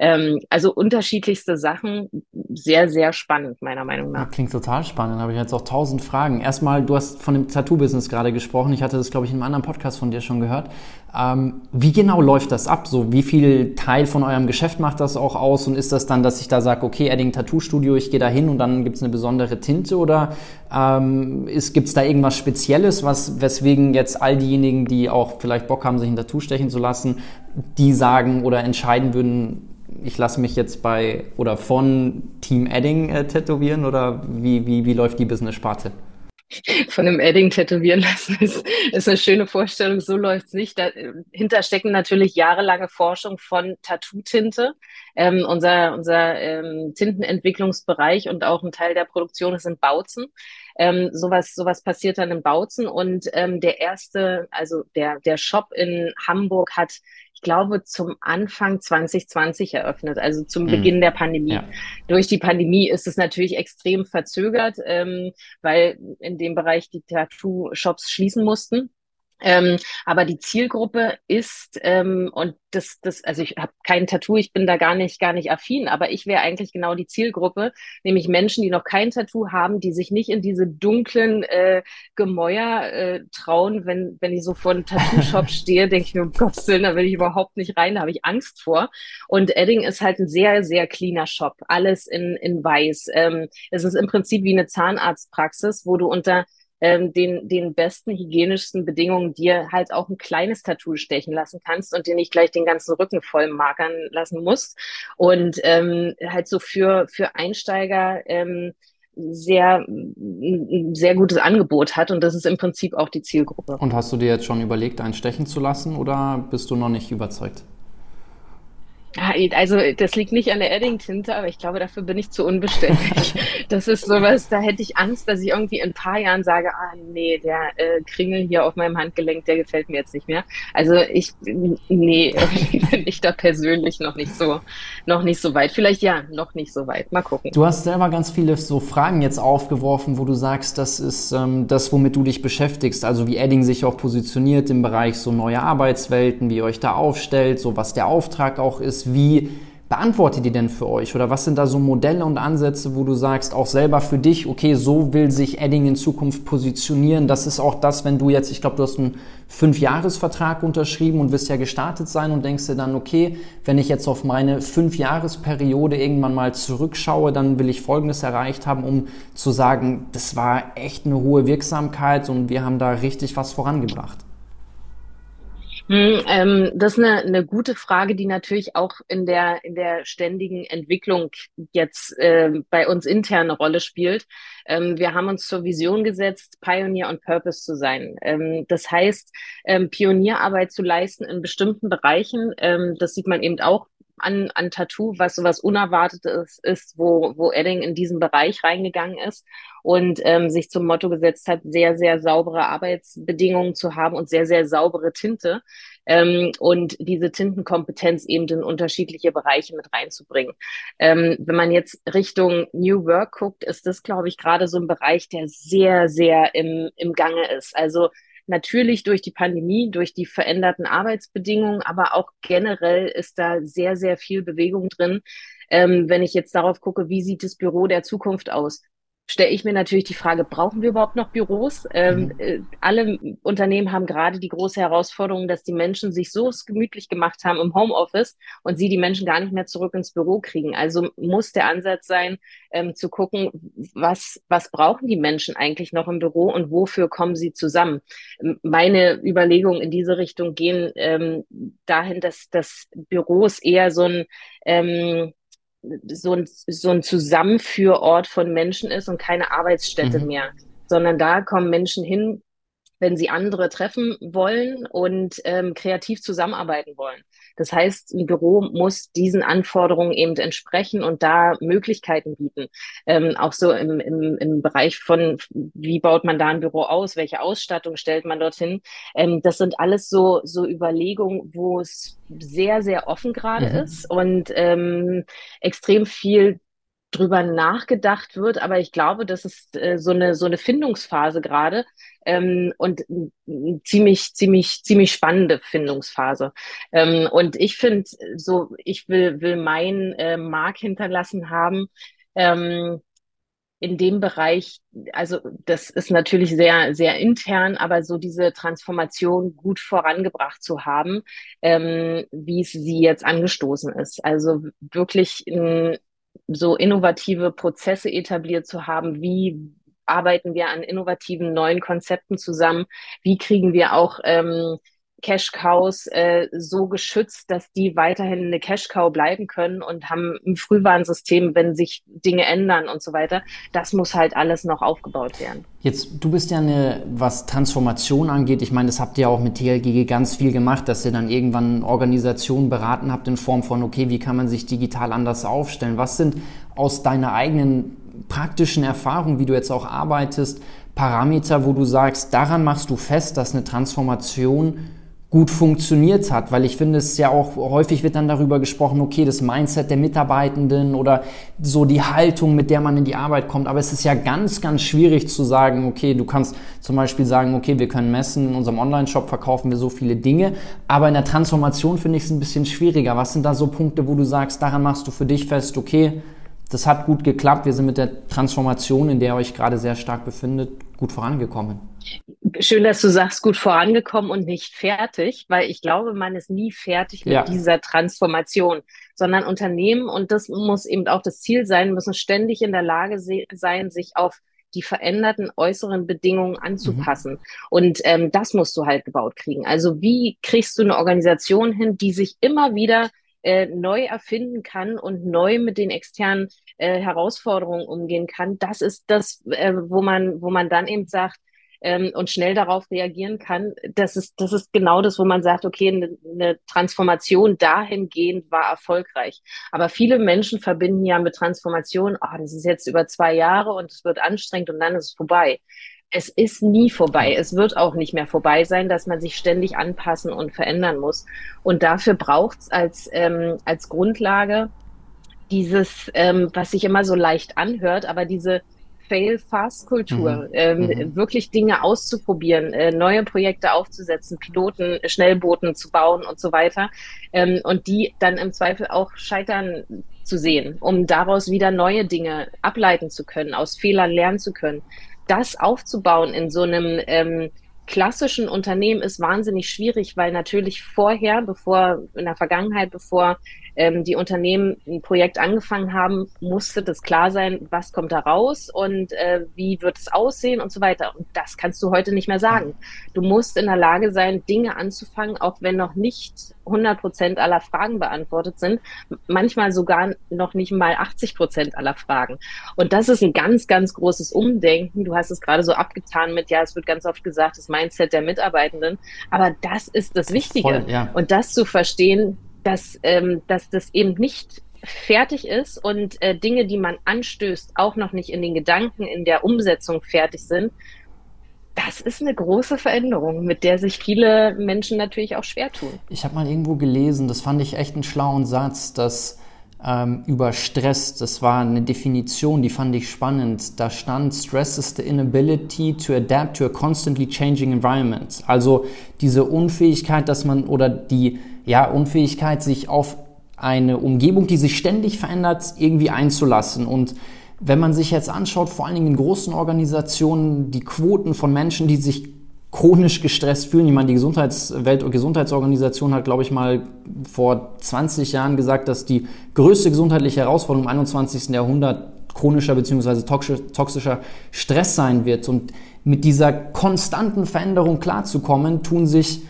[SPEAKER 1] Ähm, also unterschiedlichste Sachen, sehr, sehr spannend, meiner Meinung nach.
[SPEAKER 2] Klingt total spannend. Habe ich jetzt auch tausend Fragen. Erstmal, du hast von dem Tattoo-Business gerade gesprochen. Ich hatte das, glaube ich, in einem anderen Podcast von dir schon gehört. Ähm, wie genau läuft das ab? So, wie viel Teil von eurem Geschäft macht das auch aus? Und ist das dann, dass ich da sage, okay, Edding Tattoo Studio, ich gehe da hin und dann gibt es eine besondere Tinte? Oder ähm, gibt es da irgendwas Spezielles, was, weswegen jetzt all diejenigen, die auch vielleicht Bock haben, sich ein Tattoo stechen zu lassen, die sagen oder entscheiden würden, ich lasse mich jetzt bei oder von Team Edding äh, tätowieren oder wie, wie, wie läuft die Business-Sparte?
[SPEAKER 1] Von einem Edding tätowieren lassen ist, ist eine schöne Vorstellung. So läuft es nicht. Dahinter stecken natürlich jahrelange Forschung von Tattoo-Tinte. Ähm, unser unser ähm, Tintenentwicklungsbereich und auch ein Teil der Produktion ist in Bautzen. Ähm, sowas, sowas passiert dann in Bautzen und ähm, der erste, also der, der Shop in Hamburg hat ich glaube, zum Anfang 2020 eröffnet, also zum mhm. Beginn der Pandemie. Ja. Durch die Pandemie ist es natürlich extrem verzögert, ähm, weil in dem Bereich die Tattoo-Shops schließen mussten. Ähm, aber die Zielgruppe ist ähm, und das, das, also ich habe kein Tattoo, ich bin da gar nicht, gar nicht affin, aber ich wäre eigentlich genau die Zielgruppe, nämlich Menschen, die noch kein Tattoo haben, die sich nicht in diese dunklen äh, Gemäuer äh, trauen. Wenn, wenn ich so vor einem Tattoo-Shop stehe, denke ich mir, um Gottes Willen, da will ich überhaupt nicht rein, da habe ich Angst vor. Und Edding ist halt ein sehr, sehr cleaner Shop, alles in, in weiß. Ähm, es ist im Prinzip wie eine Zahnarztpraxis, wo du unter ähm, den, den besten, hygienischsten Bedingungen dir halt auch ein kleines Tattoo stechen lassen kannst und dir nicht gleich den ganzen Rücken voll markern lassen musst. Und ähm, halt so für, für Einsteiger ähm, sehr, ein sehr gutes Angebot hat und das ist im Prinzip auch die Zielgruppe.
[SPEAKER 2] Und hast du dir jetzt schon überlegt, einen stechen zu lassen oder bist du noch nicht überzeugt?
[SPEAKER 1] Also das liegt nicht an der Edding-Tinte, aber ich glaube, dafür bin ich zu unbeständig. das ist sowas, da hätte ich Angst, dass ich irgendwie in ein paar Jahren sage, ah nee, der äh, Kringel hier auf meinem Handgelenk, der gefällt mir jetzt nicht mehr. Also ich, nee, bin ich da persönlich noch nicht so, noch nicht so weit. Vielleicht ja, noch nicht so weit. Mal gucken.
[SPEAKER 2] Du hast selber ganz viele so Fragen jetzt aufgeworfen, wo du sagst, das ist ähm, das, womit du dich beschäftigst. Also wie Edding sich auch positioniert im Bereich so neue Arbeitswelten, wie ihr euch da aufstellt, so was der Auftrag auch wie beantwortet die denn für euch? Oder was sind da so Modelle und Ansätze, wo du sagst, auch selber für dich, okay, so will sich Edding in Zukunft positionieren. Das ist auch das, wenn du jetzt, ich glaube, du hast einen Fünfjahresvertrag unterschrieben und wirst ja gestartet sein und denkst dir dann, okay, wenn ich jetzt auf meine Fünfjahresperiode irgendwann mal zurückschaue, dann will ich Folgendes erreicht haben, um zu sagen, das war echt eine hohe Wirksamkeit und wir haben da richtig was vorangebracht.
[SPEAKER 1] Hm, ähm, das ist eine, eine gute Frage, die natürlich auch in der, in der ständigen Entwicklung jetzt äh, bei uns intern eine Rolle spielt. Ähm, wir haben uns zur Vision gesetzt, Pioneer und Purpose zu sein. Ähm, das heißt, ähm, Pionierarbeit zu leisten in bestimmten Bereichen. Ähm, das sieht man eben auch an, an Tattoo, was sowas Unerwartetes ist, wo, wo Edding in diesen Bereich reingegangen ist und ähm, sich zum Motto gesetzt hat, sehr, sehr saubere Arbeitsbedingungen zu haben und sehr, sehr saubere Tinte ähm, und diese Tintenkompetenz eben in unterschiedliche Bereiche mit reinzubringen. Ähm, wenn man jetzt Richtung New Work guckt, ist das, glaube ich, gerade so ein Bereich, der sehr, sehr im, im Gange ist. Also Natürlich durch die Pandemie, durch die veränderten Arbeitsbedingungen, aber auch generell ist da sehr, sehr viel Bewegung drin. Ähm, wenn ich jetzt darauf gucke, wie sieht das Büro der Zukunft aus? Stelle ich mir natürlich die Frage, brauchen wir überhaupt noch Büros? Ähm, mhm. äh, alle Unternehmen haben gerade die große Herausforderung, dass die Menschen sich so gemütlich gemacht haben im Homeoffice und sie die Menschen gar nicht mehr zurück ins Büro kriegen. Also muss der Ansatz sein, ähm, zu gucken, was, was brauchen die Menschen eigentlich noch im Büro und wofür kommen sie zusammen? Meine Überlegungen in diese Richtung gehen ähm, dahin, dass, dass Büros eher so ein ähm, so ein, so ein Zusammenführort von Menschen ist und keine Arbeitsstätte mhm. mehr, sondern da kommen Menschen hin, wenn sie andere treffen wollen und ähm, kreativ zusammenarbeiten wollen. Das heißt, ein Büro muss diesen Anforderungen eben entsprechen und da Möglichkeiten bieten. Ähm, auch so im, im, im Bereich von, wie baut man da ein Büro aus, welche Ausstattung stellt man dorthin. Ähm, das sind alles so, so Überlegungen, wo es sehr, sehr offen gerade mhm. ist und ähm, extrem viel drüber nachgedacht wird, aber ich glaube, das ist äh, so eine so eine Findungsphase gerade ähm, und ziemlich ziemlich ziemlich spannende Findungsphase. Ähm, und ich finde so, ich will will mein äh, Mark hinterlassen haben. Ähm, in dem Bereich, also das ist natürlich sehr, sehr intern, aber so diese Transformation gut vorangebracht zu haben, ähm, wie es sie jetzt angestoßen ist. Also wirklich ein so innovative Prozesse etabliert zu haben, wie arbeiten wir an innovativen neuen Konzepten zusammen, wie kriegen wir auch ähm, Cash Cows äh, so geschützt, dass die weiterhin eine Cash Cow bleiben können und haben ein Frühwarnsystem, wenn sich Dinge ändern und so weiter. Das muss halt alles noch aufgebaut werden.
[SPEAKER 2] Jetzt, du bist ja eine, was Transformation angeht, ich meine, das habt ihr auch mit TLGG ganz viel gemacht, dass ihr dann irgendwann Organisationen beraten habt in Form von, okay, wie kann man sich digital anders aufstellen? Was sind aus deiner eigenen praktischen Erfahrung, wie du jetzt auch arbeitest, Parameter, wo du sagst, daran machst du fest, dass eine Transformation gut funktioniert hat, weil ich finde es ja auch häufig wird dann darüber gesprochen, okay, das Mindset der Mitarbeitenden oder so die Haltung, mit der man in die Arbeit kommt. Aber es ist ja ganz, ganz schwierig zu sagen, okay, du kannst zum Beispiel sagen, okay, wir können messen, in unserem Online-Shop verkaufen wir so viele Dinge. Aber in der Transformation finde ich es ein bisschen schwieriger. Was sind da so Punkte, wo du sagst, daran machst du für dich fest, okay, das hat gut geklappt. Wir sind mit der Transformation, in der ihr euch gerade sehr stark befindet, gut vorangekommen.
[SPEAKER 1] Schön, dass du sagst, gut vorangekommen und nicht fertig, weil ich glaube, man ist nie fertig mit ja. dieser Transformation, sondern Unternehmen, und das muss eben auch das Ziel sein, müssen ständig in der Lage sein, sich auf die veränderten äußeren Bedingungen anzupassen. Mhm. Und ähm, das musst du halt gebaut kriegen. Also wie kriegst du eine Organisation hin, die sich immer wieder äh, neu erfinden kann und neu mit den externen äh, Herausforderungen umgehen kann. Das ist das, äh, wo man, wo man dann eben sagt, ähm, und schnell darauf reagieren kann, das ist, das ist genau das, wo man sagt, okay, eine, eine Transformation dahingehend war erfolgreich. Aber viele Menschen verbinden ja mit Transformation, oh, das ist jetzt über zwei Jahre und es wird anstrengend und dann ist es vorbei es ist nie vorbei. Es wird auch nicht mehr vorbei sein, dass man sich ständig anpassen und verändern muss. Und dafür braucht es als, ähm, als Grundlage dieses, ähm, was sich immer so leicht anhört, aber diese Fail-Fast-Kultur, mhm. ähm, mhm. wirklich Dinge auszuprobieren, äh, neue Projekte aufzusetzen, Piloten, Schnellbooten zu bauen und so weiter ähm, und die dann im Zweifel auch scheitern zu sehen, um daraus wieder neue Dinge ableiten zu können, aus Fehlern lernen zu können das aufzubauen in so einem ähm, klassischen Unternehmen ist wahnsinnig schwierig, weil natürlich vorher, bevor in der Vergangenheit, bevor ähm, die Unternehmen ein Projekt angefangen haben, musste das klar sein, was kommt da raus und äh, wie wird es aussehen und so weiter. Und das kannst du heute nicht mehr sagen. Du musst in der Lage sein, Dinge anzufangen, auch wenn noch nicht 100 Prozent aller Fragen beantwortet sind, manchmal sogar noch nicht mal 80 Prozent aller Fragen. Und das ist ein ganz, ganz großes Umdenken. Du hast es gerade so abgetan mit, ja, es wird ganz oft gesagt, das Mindset der Mitarbeitenden. Aber das ist das Wichtige. Voll, ja. Und das zu verstehen, dass, ähm, dass das eben nicht fertig ist und äh, Dinge, die man anstößt, auch noch nicht in den Gedanken, in der Umsetzung fertig sind. Das ist eine große Veränderung, mit der sich viele Menschen natürlich auch schwer tun.
[SPEAKER 2] Ich habe mal irgendwo gelesen, das fand ich echt einen schlauen Satz, dass ähm, über Stress, das war eine Definition, die fand ich spannend. Da stand, Stress is the inability to adapt to a constantly changing environment. Also diese Unfähigkeit, dass man oder die ja, Unfähigkeit, sich auf eine Umgebung, die sich ständig verändert, irgendwie einzulassen. Und wenn man sich jetzt anschaut, vor allen Dingen in großen Organisationen, die Quoten von Menschen, die sich chronisch gestresst fühlen. Ich meine, die Gesundheits Welt- und Gesundheitsorganisation hat, glaube ich, mal vor 20 Jahren gesagt, dass die größte gesundheitliche Herausforderung im 21. Jahrhundert chronischer bzw. toxischer Stress sein wird. Und mit dieser konstanten Veränderung klarzukommen, tun sich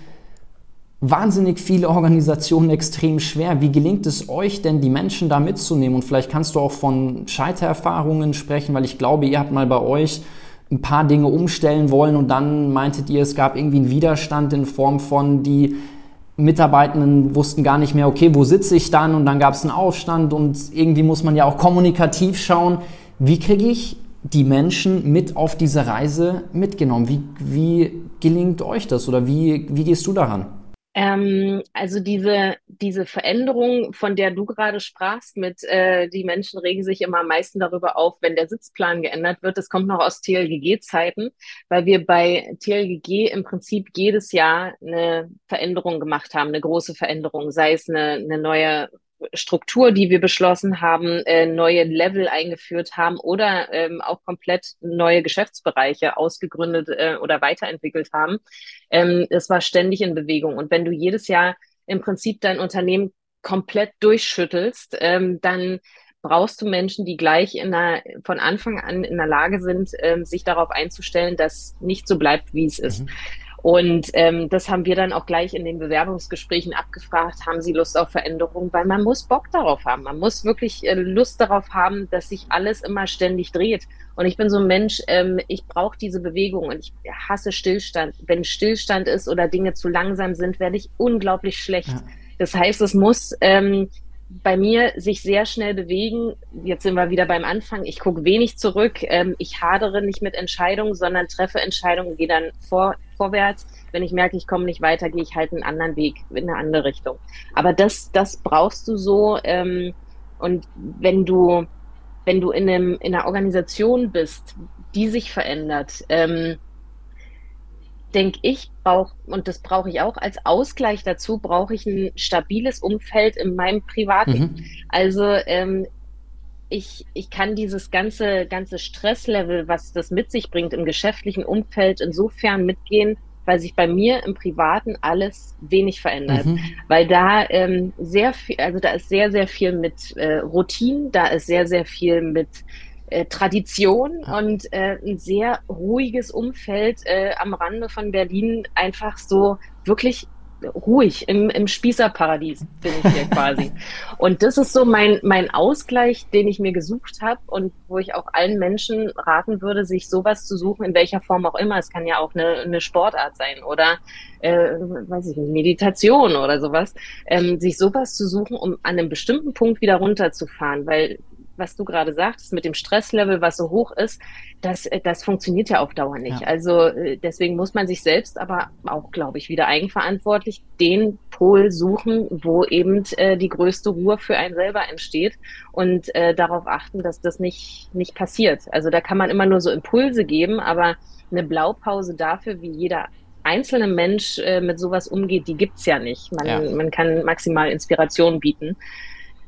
[SPEAKER 2] wahnsinnig viele Organisationen extrem schwer. Wie gelingt es euch denn, die Menschen da mitzunehmen? Und vielleicht kannst du auch von Scheitererfahrungen sprechen, weil ich glaube, ihr habt mal bei euch ein paar Dinge umstellen wollen und dann meintet ihr, es gab irgendwie einen Widerstand in Form von die Mitarbeitenden wussten gar nicht mehr, okay, wo sitze ich dann? Und dann gab es einen Aufstand und irgendwie muss man ja auch kommunikativ schauen, wie kriege ich die Menschen mit auf diese Reise mitgenommen? Wie, wie gelingt euch das oder wie, wie gehst du daran?
[SPEAKER 1] Ähm, also diese, diese Veränderung, von der du gerade sprachst, mit äh, die Menschen regen sich immer am meisten darüber auf, wenn der Sitzplan geändert wird. Das kommt noch aus TLGG-Zeiten, weil wir bei TLGG im Prinzip jedes Jahr eine Veränderung gemacht haben, eine große Veränderung, sei es eine, eine neue Struktur, die wir beschlossen haben, äh, neue Level eingeführt haben oder ähm, auch komplett neue Geschäftsbereiche ausgegründet äh, oder weiterentwickelt haben. Ähm, es war ständig in Bewegung. Und wenn du jedes Jahr im Prinzip dein Unternehmen komplett durchschüttelst, ähm, dann brauchst du Menschen, die gleich in der, von Anfang an in der Lage sind, ähm, sich darauf einzustellen, dass nicht so bleibt, wie es ist. Mhm. Und ähm, das haben wir dann auch gleich in den Bewerbungsgesprächen abgefragt, haben Sie Lust auf Veränderung? Weil man muss Bock darauf haben. Man muss wirklich äh, Lust darauf haben, dass sich alles immer ständig dreht. Und ich bin so ein Mensch, ähm, ich brauche diese Bewegung und ich hasse Stillstand. Wenn Stillstand ist oder Dinge zu langsam sind, werde ich unglaublich schlecht. Ja. Das heißt, es muss ähm, bei mir sich sehr schnell bewegen. Jetzt sind wir wieder beim Anfang. Ich gucke wenig zurück. Ähm, ich hadere nicht mit Entscheidungen, sondern treffe Entscheidungen, gehe dann vor, vorwärts. Wenn ich merke, ich komme nicht weiter, gehe ich halt einen anderen Weg in eine andere Richtung. Aber das, das brauchst du so. Ähm, und wenn du, wenn du in, einem, in einer Organisation bist, die sich verändert, ähm, denke ich, brauche, und das brauche ich auch als Ausgleich dazu, brauche ich ein stabiles Umfeld in meinem Privaten. Mhm. Also ähm, ich, ich kann dieses ganze, ganze Stresslevel, was das mit sich bringt im geschäftlichen Umfeld, insofern mitgehen, weil sich bei mir im Privaten alles wenig verändert. Mhm. Weil da ähm, sehr viel, also da ist sehr, sehr viel mit äh, Routinen, da ist sehr, sehr viel mit äh, Tradition und äh, ein sehr ruhiges Umfeld äh, am Rande von Berlin, einfach so wirklich ruhig im, im Spießerparadies bin ich hier quasi. Und das ist so mein, mein Ausgleich, den ich mir gesucht habe und wo ich auch allen Menschen raten würde, sich sowas zu suchen, in welcher Form auch immer. Es kann ja auch eine, eine Sportart sein oder äh, weiß ich nicht, Meditation oder sowas, ähm, sich sowas zu suchen, um an einem bestimmten Punkt wieder runterzufahren, weil was du gerade sagtest, mit dem Stresslevel, was so hoch ist, das, äh, das funktioniert ja auf Dauer nicht. Ja. Also äh, deswegen muss man sich selbst aber auch, glaube ich, wieder eigenverantwortlich den Pol suchen, wo eben äh, die größte Ruhe für einen selber entsteht und äh, darauf achten, dass das nicht, nicht passiert. Also da kann man immer nur so Impulse geben, aber eine Blaupause dafür, wie jeder einzelne Mensch äh, mit sowas umgeht, die gibt's ja nicht. Man, ja. man kann maximal Inspiration bieten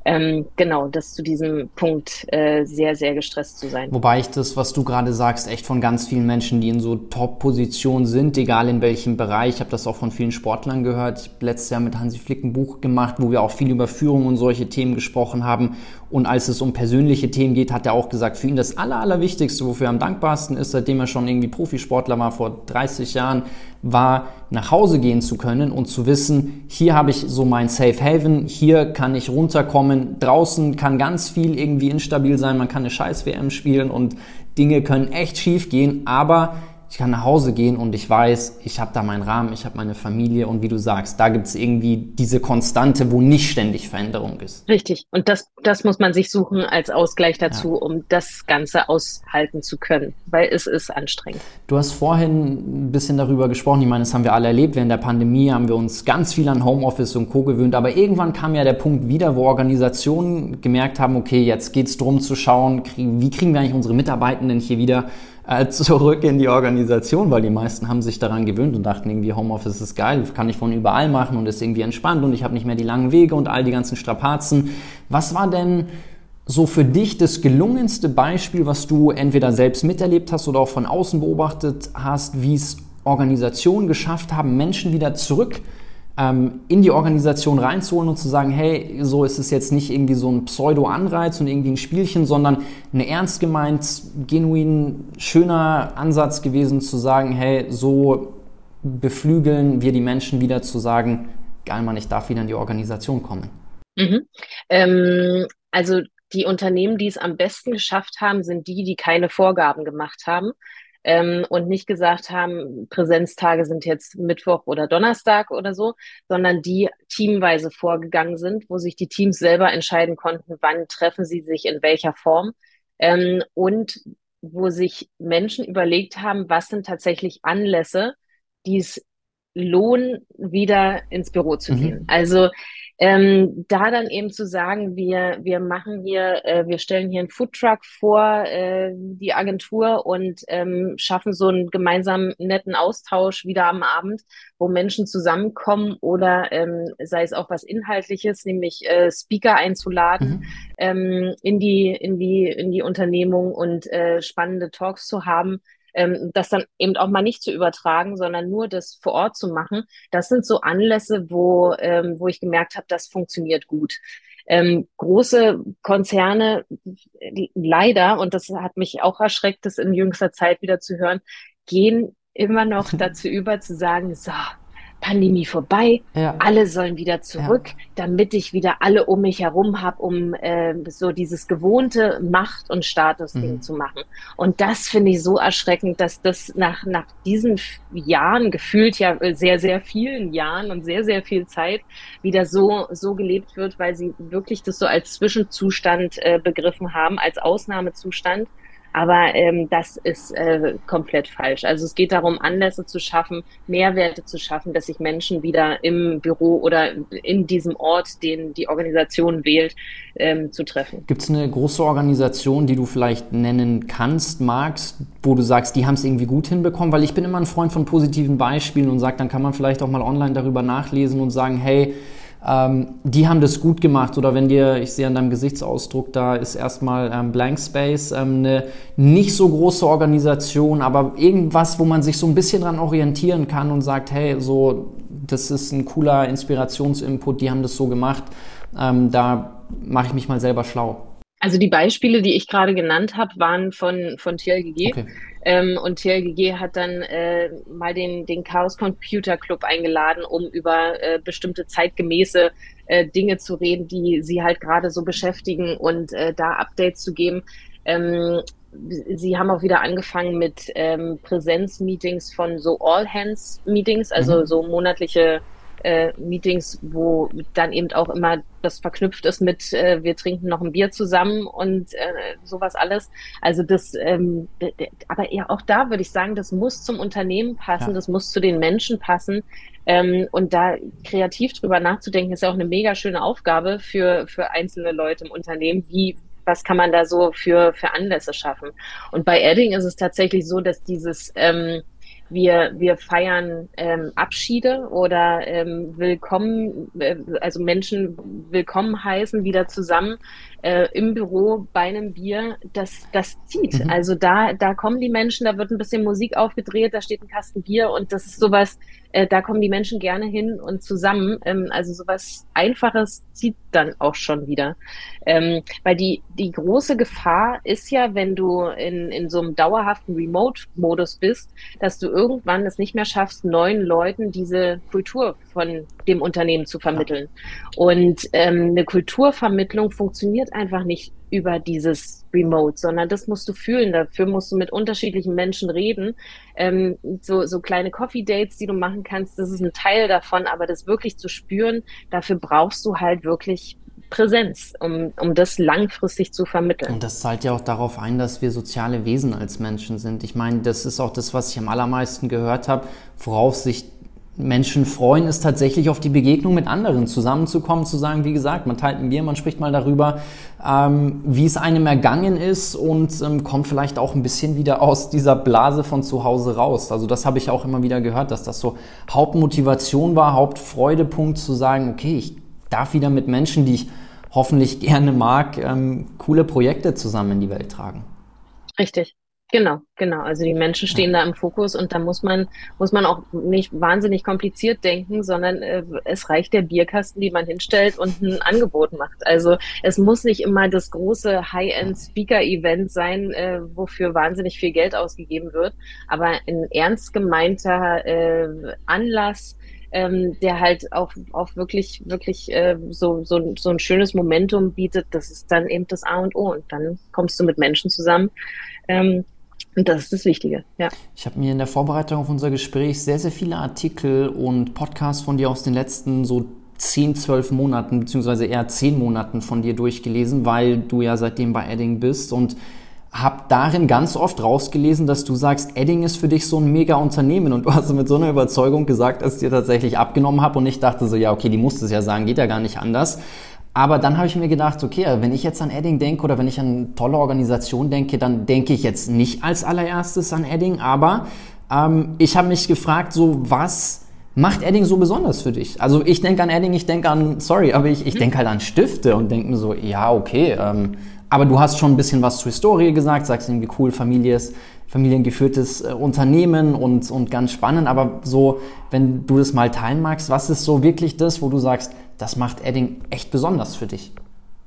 [SPEAKER 1] ähm, genau, das zu diesem Punkt äh, sehr, sehr gestresst zu sein.
[SPEAKER 2] Wobei ich das, was du gerade sagst, echt von ganz vielen Menschen, die in so Top-Positionen sind, egal in welchem Bereich, ich habe das auch von vielen Sportlern gehört. Ich letztes Jahr mit Hansi Flick ein Buch gemacht, wo wir auch viel über Führung und solche Themen gesprochen haben. Und als es um persönliche Themen geht, hat er auch gesagt, für ihn das Aller, Allerwichtigste, wofür er am dankbarsten ist, seitdem er schon irgendwie Profisportler war vor 30 Jahren, war nach Hause gehen zu können und zu wissen, hier habe ich so mein Safe Haven, hier kann ich runterkommen, draußen kann ganz viel irgendwie instabil sein, man kann eine scheiß WM spielen und Dinge können echt schief gehen, aber ich kann nach Hause gehen und ich weiß, ich habe da meinen Rahmen, ich habe meine Familie und wie du sagst, da gibt es irgendwie diese Konstante, wo nicht ständig Veränderung ist.
[SPEAKER 1] Richtig. Und das, das muss man sich suchen als Ausgleich dazu, ja. um das Ganze aushalten zu können, weil es ist anstrengend.
[SPEAKER 2] Du hast vorhin ein bisschen darüber gesprochen, ich meine, das haben wir alle erlebt, während der Pandemie haben wir uns ganz viel an Homeoffice und Co. gewöhnt, aber irgendwann kam ja der Punkt wieder, wo Organisationen gemerkt haben, okay, jetzt geht es darum zu schauen, wie kriegen wir eigentlich unsere Mitarbeitenden hier wieder äh, zurück in die Organisation, weil die meisten haben sich daran gewöhnt und dachten irgendwie, Homeoffice ist geil, kann ich von überall machen und ist irgendwie entspannt und ich habe nicht mehr die langen Wege und all die ganzen Strapazen. Was war denn so für dich das gelungenste Beispiel, was du entweder selbst miterlebt hast oder auch von außen beobachtet hast, wie es Organisationen geschafft haben, Menschen wieder zurück in die Organisation reinzuholen und zu sagen, hey, so ist es jetzt nicht irgendwie so ein Pseudo-Anreiz und irgendwie ein Spielchen, sondern ein ernst gemeint, genuin, schöner Ansatz gewesen zu sagen, hey, so beflügeln wir die Menschen wieder zu sagen, geil, Mann, ich darf wieder in die Organisation kommen.
[SPEAKER 1] Mhm. Ähm, also die Unternehmen, die es am besten geschafft haben, sind die, die keine Vorgaben gemacht haben. Ähm, und nicht gesagt haben, Präsenztage sind jetzt Mittwoch oder Donnerstag oder so, sondern die teamweise vorgegangen sind, wo sich die Teams selber entscheiden konnten, wann treffen sie sich in welcher Form ähm, und wo sich Menschen überlegt haben, was sind tatsächlich Anlässe, die es lohnen, wieder ins Büro zu mhm. gehen. Also ähm, da dann eben zu sagen, wir, wir machen hier, äh, wir stellen hier einen Foodtruck vor, äh, die Agentur und ähm, schaffen so einen gemeinsamen netten Austausch wieder am Abend, wo Menschen zusammenkommen oder ähm, sei es auch was Inhaltliches, nämlich äh, Speaker einzuladen mhm. ähm, in die, in die, in die Unternehmung und äh, spannende Talks zu haben ähm, das dann eben auch mal nicht zu übertragen, sondern nur das vor Ort zu machen. Das sind so Anlässe, wo, ähm, wo ich gemerkt habe, das funktioniert gut. Ähm, große Konzerne, leider, und das hat mich auch erschreckt, das in jüngster Zeit wieder zu hören, gehen immer noch dazu über zu sagen, so, Pandemie vorbei, ja. alle sollen wieder zurück, ja. damit ich wieder alle um mich herum habe, um äh, so dieses gewohnte Macht- und Statusding mhm. zu machen. Und das finde ich so erschreckend, dass das nach, nach diesen Jahren, gefühlt ja sehr, sehr vielen Jahren und sehr, sehr viel Zeit wieder so, so gelebt wird, weil sie wirklich das so als Zwischenzustand äh, begriffen haben, als Ausnahmezustand aber ähm, das ist äh, komplett falsch. Also es geht darum, Anlässe zu schaffen, Mehrwerte zu schaffen, dass sich Menschen wieder im Büro oder in diesem Ort, den die Organisation wählt, ähm, zu treffen.
[SPEAKER 2] Gibt es eine große Organisation, die du vielleicht nennen kannst, magst, wo du sagst, die haben es irgendwie gut hinbekommen? Weil ich bin immer ein Freund von positiven Beispielen und sage, dann kann man vielleicht auch mal online darüber nachlesen und sagen, hey, ähm, die haben das gut gemacht. Oder wenn dir, ich sehe an deinem Gesichtsausdruck, da ist erstmal ähm, Blank Space ähm, eine nicht so große Organisation, aber irgendwas, wo man sich so ein bisschen dran orientieren kann und sagt, hey, so, das ist ein cooler Inspirationsinput, die haben das so gemacht. Ähm, da mache ich mich mal selber schlau.
[SPEAKER 1] Also die Beispiele, die ich gerade genannt habe, waren von, von TLGG. Okay. Ähm, und TLGG hat dann äh, mal den, den Chaos Computer Club eingeladen, um über äh, bestimmte zeitgemäße äh, Dinge zu reden, die sie halt gerade so beschäftigen und äh, da Updates zu geben. Ähm, sie haben auch wieder angefangen mit ähm, Präsenzmeetings von so All-Hands-Meetings, also mhm. so monatliche äh, Meetings, wo dann eben auch immer das verknüpft ist mit, äh, wir trinken noch ein Bier zusammen und äh, sowas alles. Also das, ähm, aber ja, auch da würde ich sagen, das muss zum Unternehmen passen, ja. das muss zu den Menschen passen. Ähm, und da kreativ drüber nachzudenken, ist ja auch eine mega schöne Aufgabe für, für einzelne Leute im Unternehmen. Wie, was kann man da so für, für Anlässe schaffen? Und bei Edding ist es tatsächlich so, dass dieses, ähm, wir, wir feiern ähm, Abschiede oder ähm, willkommen, äh, also Menschen willkommen heißen, wieder zusammen äh, im Büro bei einem Bier, das, das zieht. Mhm. Also da, da kommen die Menschen, da wird ein bisschen Musik aufgedreht, da steht ein Kasten Bier und das ist sowas, äh, da kommen die Menschen gerne hin und zusammen. Ähm, also sowas Einfaches zieht dann auch schon wieder. Ähm, weil die, die große Gefahr ist ja, wenn du in, in so einem dauerhaften Remote-Modus bist, dass du irgendwann es nicht mehr schaffst, neuen Leuten diese Kultur von dem Unternehmen zu vermitteln. Und ähm, eine Kulturvermittlung funktioniert einfach nicht über dieses Remote, sondern das musst du fühlen. Dafür musst du mit unterschiedlichen Menschen reden. Ähm, so, so kleine Coffee-Dates, die du machen kannst, das ist ein Teil davon, aber das wirklich zu spüren, dafür brauchst du halt wirklich Präsenz, um, um das langfristig zu vermitteln.
[SPEAKER 2] Und das zahlt ja auch darauf ein, dass wir soziale Wesen als Menschen sind. Ich meine, das ist auch das, was ich am allermeisten gehört habe, worauf sich Menschen freuen, ist tatsächlich auf die Begegnung mit anderen zusammenzukommen, zu sagen, wie gesagt, man teilt ein Bier, man spricht mal darüber, ähm, wie es einem ergangen ist und ähm, kommt vielleicht auch ein bisschen wieder aus dieser Blase von zu Hause raus. Also das habe ich auch immer wieder gehört, dass das so Hauptmotivation war, Hauptfreudepunkt zu sagen, okay, ich darf wieder mit Menschen, die ich hoffentlich gerne mag, ähm, coole Projekte zusammen in die Welt tragen.
[SPEAKER 1] Richtig. Genau, genau. Also die Menschen stehen da im Fokus und da muss man, muss man auch nicht wahnsinnig kompliziert denken, sondern äh, es reicht der Bierkasten, die man hinstellt und ein Angebot macht. Also es muss nicht immer das große High-End-Speaker-Event sein, äh, wofür wahnsinnig viel Geld ausgegeben wird, aber ein ernst gemeinter äh, Anlass, ähm, der halt auch, auch wirklich, wirklich äh, so, so, so ein schönes Momentum bietet, das ist dann eben das A und O. Und dann kommst du mit Menschen zusammen, ähm, Und das ist das Wichtige, ja.
[SPEAKER 2] Ich habe mir in der Vorbereitung auf unser Gespräch sehr, sehr viele Artikel und Podcasts von dir aus den letzten so 10, 12 Monaten, beziehungsweise eher 10 Monaten von dir durchgelesen, weil du ja seitdem bei Edding bist und habe darin ganz oft rausgelesen, dass du sagst, Edding ist für dich so ein mega Unternehmen und du hast mit so einer Überzeugung gesagt, dass ich dir tatsächlich abgenommen habe und ich dachte so, ja, okay, die musste es ja sagen, geht ja gar nicht anders. Aber dann habe ich mir gedacht, okay, wenn ich jetzt an Edding denke oder wenn ich an eine tolle Organisation denke, dann denke ich jetzt nicht als allererstes an Edding, aber ähm, ich habe mich gefragt, so was macht Edding so besonders für dich? Also ich denke an Edding, ich denke an, sorry, aber ich, ich denke halt an Stifte und denke mir so, ja, okay, ähm, aber du hast schon ein bisschen was zur Historie gesagt, sagst irgendwie cool, Familie ist, familiengeführtes äh, Unternehmen und, und ganz spannend. Aber so, wenn du das mal teilen magst, was ist so wirklich das, wo du sagst, das macht Edding echt besonders für dich?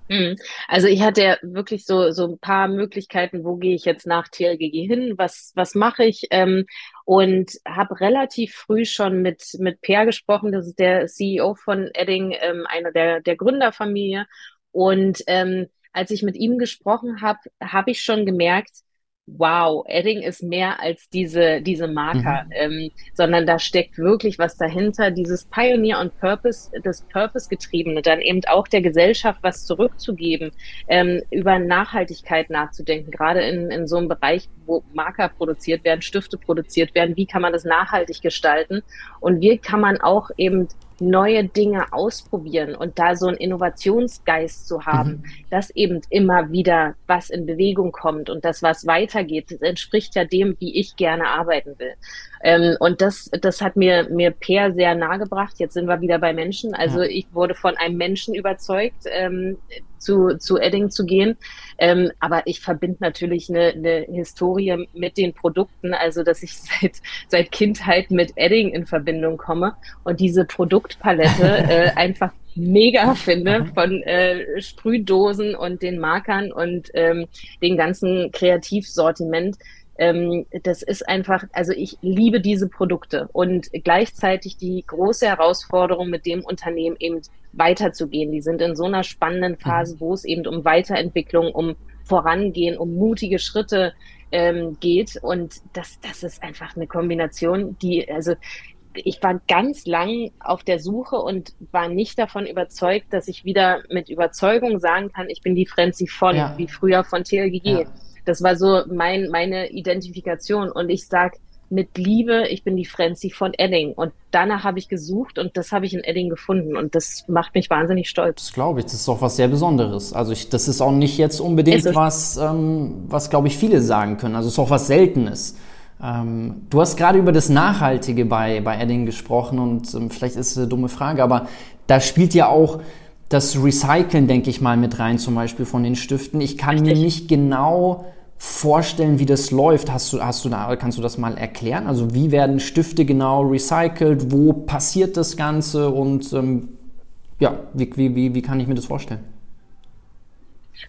[SPEAKER 1] Mhm. Also ich hatte ja wirklich so, so ein paar Möglichkeiten, wo gehe ich jetzt nach TLGG hin, was, was mache ich ähm, und habe relativ früh schon mit, mit Per gesprochen, das ist der CEO von Edding, ähm, einer der, der Gründerfamilie und ähm, als ich mit ihm gesprochen habe, habe ich schon gemerkt, wow, Edding ist mehr als diese, diese Marker, mhm. ähm, sondern da steckt wirklich was dahinter, dieses Pioneer und Purpose, das Purpose-getriebene, dann eben auch der Gesellschaft was zurückzugeben, ähm, über Nachhaltigkeit nachzudenken, gerade in, in so einem Bereich, wo Marker produziert werden, Stifte produziert werden, wie kann man das nachhaltig gestalten? Und wie kann man auch eben neue Dinge ausprobieren und da so einen Innovationsgeist zu haben, mhm. dass eben immer wieder was in Bewegung kommt und das, was weitergeht, das entspricht ja dem, wie ich gerne arbeiten will. Ähm, und das, das hat mir, mir Per sehr nahe gebracht. Jetzt sind wir wieder bei Menschen. Also ja. ich wurde von einem Menschen überzeugt, ähm, zu, zu Edding zu gehen. Ähm, aber ich verbinde natürlich eine, eine Historie mit den Produkten, also dass ich seit, seit Kindheit mit Edding in Verbindung komme und diese Produktpalette äh, einfach mega finde von äh, Sprühdosen und den Markern und ähm, den ganzen Kreativsortiment ähm, das ist einfach, also ich liebe diese Produkte und gleichzeitig die große Herausforderung mit dem Unternehmen eben weiterzugehen. Die sind in so einer spannenden Phase, mhm. wo es eben um Weiterentwicklung, um Vorangehen, um mutige Schritte ähm, geht. Und das, das ist einfach eine Kombination, die, also ich war ganz lang auf der Suche und war nicht davon überzeugt, dass ich wieder mit Überzeugung sagen kann, ich bin die Frenzy von, ja. wie früher von TLGG. Ja. Das war so mein, meine Identifikation. Und ich sag mit Liebe, ich bin die Frenzy von Edding. Und danach habe ich gesucht und das habe ich in Edding gefunden. Und das macht mich wahnsinnig stolz.
[SPEAKER 2] Das glaube ich. Das ist auch was sehr Besonderes. Also ich, das ist auch nicht jetzt unbedingt was, ähm, was glaube ich viele sagen können. Also es ist auch was Seltenes. Ähm, du hast gerade über das Nachhaltige bei, bei Edding gesprochen und ähm, vielleicht ist es eine dumme Frage, aber da spielt ja auch das Recyceln, denke ich mal, mit rein, zum Beispiel von den Stiften. Ich kann Richtig. mir nicht genau vorstellen, wie das läuft. Hast du, hast du da, kannst du das mal erklären? Also wie werden Stifte genau recycelt? Wo passiert das Ganze? Und ähm, ja, wie, wie, wie kann ich mir das vorstellen?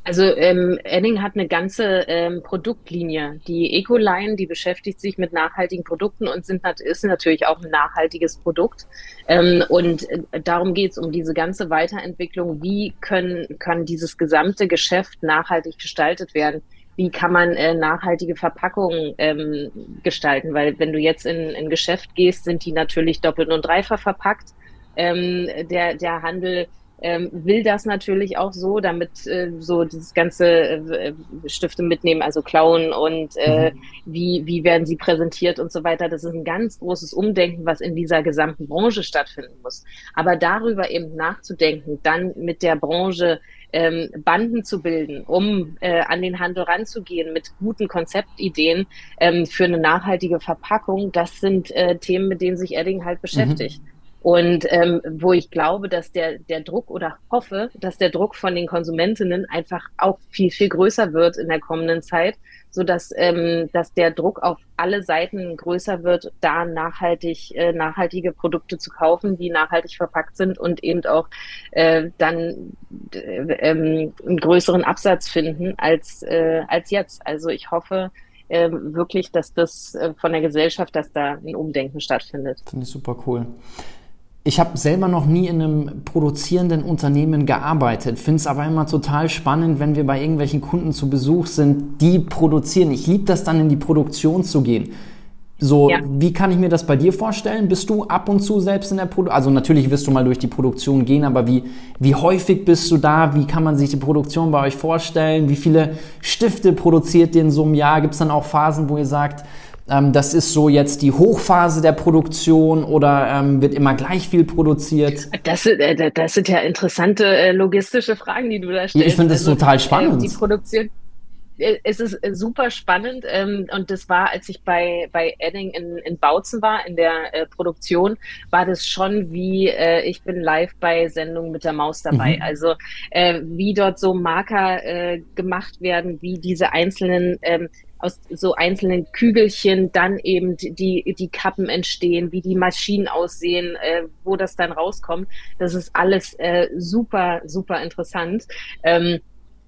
[SPEAKER 1] Also ähm, Enning hat eine ganze ähm, Produktlinie. Die Ecoline, die beschäftigt sich mit nachhaltigen Produkten und sind, ist natürlich auch ein nachhaltiges Produkt. Ähm, und äh, darum geht es um diese ganze Weiterentwicklung. Wie können, kann dieses gesamte Geschäft nachhaltig gestaltet werden? Wie kann man äh, nachhaltige Verpackungen ähm, gestalten? Weil wenn du jetzt in ein Geschäft gehst, sind die natürlich doppelt und dreifach verpackt. Ähm, der, der Handel ähm, will das natürlich auch so, damit äh, so dieses ganze äh, Stifte mitnehmen, also klauen und äh, mhm. wie, wie werden sie präsentiert und so weiter. Das ist ein ganz großes Umdenken, was in dieser gesamten Branche stattfinden muss. Aber darüber eben nachzudenken, dann mit der Branche ähm, Banden zu bilden, um äh, an den Handel ranzugehen mit guten Konzeptideen ähm, für eine nachhaltige Verpackung, das sind äh, Themen, mit denen sich Edding halt beschäftigt. Mhm. Und ähm, wo ich glaube, dass der, der Druck oder hoffe, dass der Druck von den Konsumentinnen einfach auch viel, viel größer wird in der kommenden Zeit, so dass, ähm, dass der Druck auf alle Seiten größer wird, da nachhaltig, äh, nachhaltige Produkte zu kaufen, die nachhaltig verpackt sind und eben auch äh, dann äh, ähm, einen größeren Absatz finden als, äh, als jetzt. Also ich hoffe, äh, wirklich, dass das äh, von der Gesellschaft, dass da ein Umdenken stattfindet.
[SPEAKER 2] Finde ich super cool. Ich habe selber noch nie in einem produzierenden Unternehmen gearbeitet, finde es aber immer total spannend, wenn wir bei irgendwelchen Kunden zu Besuch sind, die produzieren. Ich liebe das dann in die Produktion zu gehen. So, ja. wie kann ich mir das bei dir vorstellen? Bist du ab und zu selbst in der Produktion? Also natürlich wirst du mal durch die Produktion gehen, aber wie, wie häufig bist du da? Wie kann man sich die Produktion bei euch vorstellen? Wie viele Stifte produziert ihr in so einem Jahr? Gibt es dann auch Phasen, wo ihr sagt, ähm, das ist so jetzt die Hochphase der Produktion oder ähm, wird immer gleich viel produziert?
[SPEAKER 1] Das, äh, das sind ja interessante äh, logistische Fragen, die du da stellst.
[SPEAKER 2] Ich finde das also, total spannend.
[SPEAKER 1] Äh, die Produktion, es ist äh, super spannend ähm, und das war, als ich bei, bei Edding in, in Bautzen war, in der äh, Produktion, war das schon wie, äh, ich bin live bei Sendungen mit der Maus dabei. Mhm. Also äh, wie dort so Marker äh, gemacht werden, wie diese einzelnen ähm, aus so einzelnen Kügelchen dann eben die, die Kappen entstehen, wie die Maschinen aussehen, äh, wo das dann rauskommt. Das ist alles äh, super, super interessant. Ähm,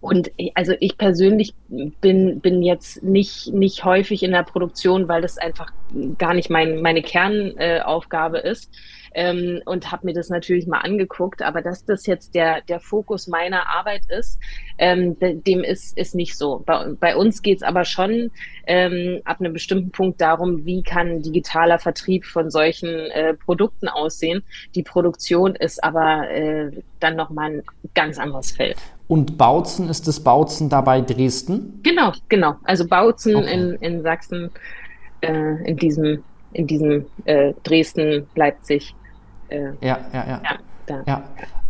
[SPEAKER 1] und also ich persönlich bin, bin jetzt nicht, nicht häufig in der Produktion, weil das einfach gar nicht mein, meine Kernaufgabe äh, ist ähm, und habe mir das natürlich mal angeguckt. Aber dass das jetzt der, der Fokus meiner Arbeit ist, ähm, dem ist, ist nicht so. Bei, bei uns geht's aber schon ähm, ab einem bestimmten Punkt darum, wie kann digitaler Vertrieb von solchen äh, Produkten aussehen. Die Produktion ist aber äh, dann nochmal ein ganz anderes Feld.
[SPEAKER 2] Und Bautzen ist das Bautzen dabei Dresden?
[SPEAKER 1] Genau, genau. Also Bautzen okay. in, in Sachsen, äh, in diesem, in diesem äh, Dresden, Leipzig,
[SPEAKER 2] äh, ja, ja, ja. ja, ja.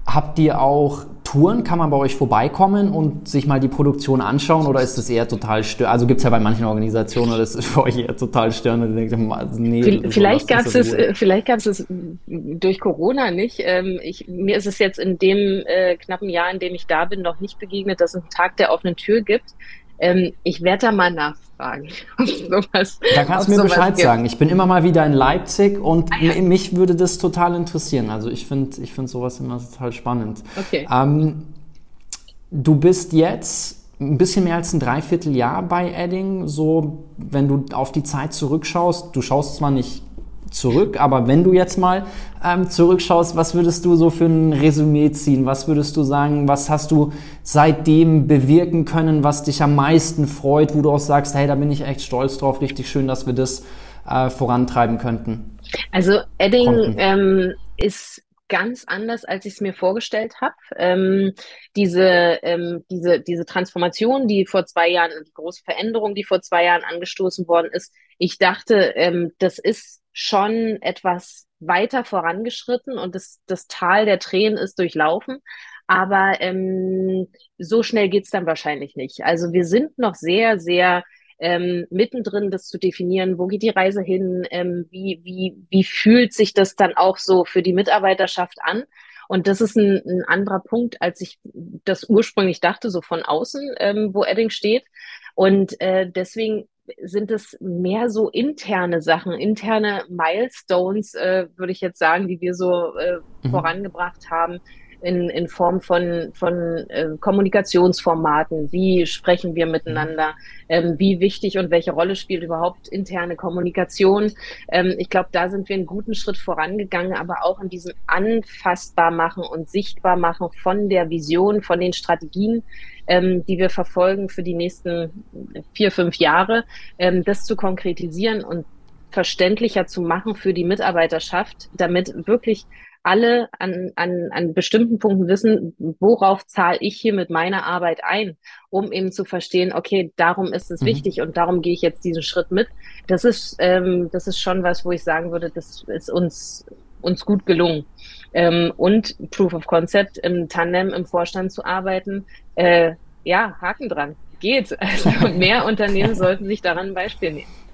[SPEAKER 2] Habt ihr auch Touren? Kann man bei euch vorbeikommen und sich mal die Produktion anschauen oder ist das eher total störend? Also gibt es ja bei manchen Organisationen, oder ist für euch eher total störend und denkt,
[SPEAKER 1] nee, vielleicht gab es äh, vielleicht gab es durch Corona nicht. Ähm, ich, mir ist es jetzt in dem äh, knappen Jahr, in dem ich da bin, noch nicht begegnet, dass es einen Tag der offenen Tür gibt. Ähm, ich werde da mal nachfragen.
[SPEAKER 2] sowas, da kannst du mir Bescheid gibt. sagen. Ich bin immer mal wieder in Leipzig und ah, ja. mich würde das total interessieren. Also ich finde ich finde sowas immer total spannend. Okay. Ähm, du bist jetzt ein bisschen mehr als ein Dreivierteljahr bei Edding. So, wenn du auf die Zeit zurückschaust, du schaust zwar nicht zurück. Aber wenn du jetzt mal ähm, zurückschaust, was würdest du so für ein Resümee ziehen? Was würdest du sagen, was hast du seitdem bewirken können, was dich am meisten freut, wo du auch sagst, hey, da bin ich echt stolz drauf, richtig schön, dass wir das äh, vorantreiben könnten?
[SPEAKER 1] Also Edding ähm, ist ganz anders, als ich es mir vorgestellt habe. Ähm, diese, ähm, diese, diese Transformation, die vor zwei Jahren, die große Veränderung, die vor zwei Jahren angestoßen worden ist, ich dachte, ähm, das ist schon etwas weiter vorangeschritten und das, das Tal der Tränen ist durchlaufen. Aber ähm, so schnell geht's dann wahrscheinlich nicht. Also wir sind noch sehr, sehr ähm, mittendrin, das zu definieren, wo geht die Reise hin, ähm, wie, wie, wie fühlt sich das dann auch so für die Mitarbeiterschaft an. Und das ist ein, ein anderer Punkt, als ich das ursprünglich dachte, so von außen, ähm, wo Edding steht. Und äh, deswegen sind es mehr so interne Sachen, interne Milestones, äh, würde ich jetzt sagen, die wir so äh, mhm. vorangebracht haben in, in Form von, von äh, Kommunikationsformaten. Wie sprechen wir miteinander? Ähm, wie wichtig und welche Rolle spielt überhaupt interne Kommunikation? Ähm, ich glaube, da sind wir einen guten Schritt vorangegangen, aber auch in diesem anfassbar machen und sichtbar machen von der Vision, von den Strategien, ähm, die wir verfolgen für die nächsten vier, fünf Jahre, ähm, das zu konkretisieren und verständlicher zu machen für die Mitarbeiterschaft, damit wirklich alle an, an, an bestimmten Punkten wissen, worauf zahle ich hier mit meiner Arbeit ein, um eben zu verstehen, okay, darum ist es mhm. wichtig und darum gehe ich jetzt diesen Schritt mit. Das ist, ähm, das ist schon was, wo ich sagen würde, das ist uns, uns gut gelungen. Ähm, und Proof of Concept im Tandem im Vorstand zu arbeiten, äh, ja, Haken dran. Geht. Also mehr Unternehmen sollten sich daran ein Beispiel nehmen.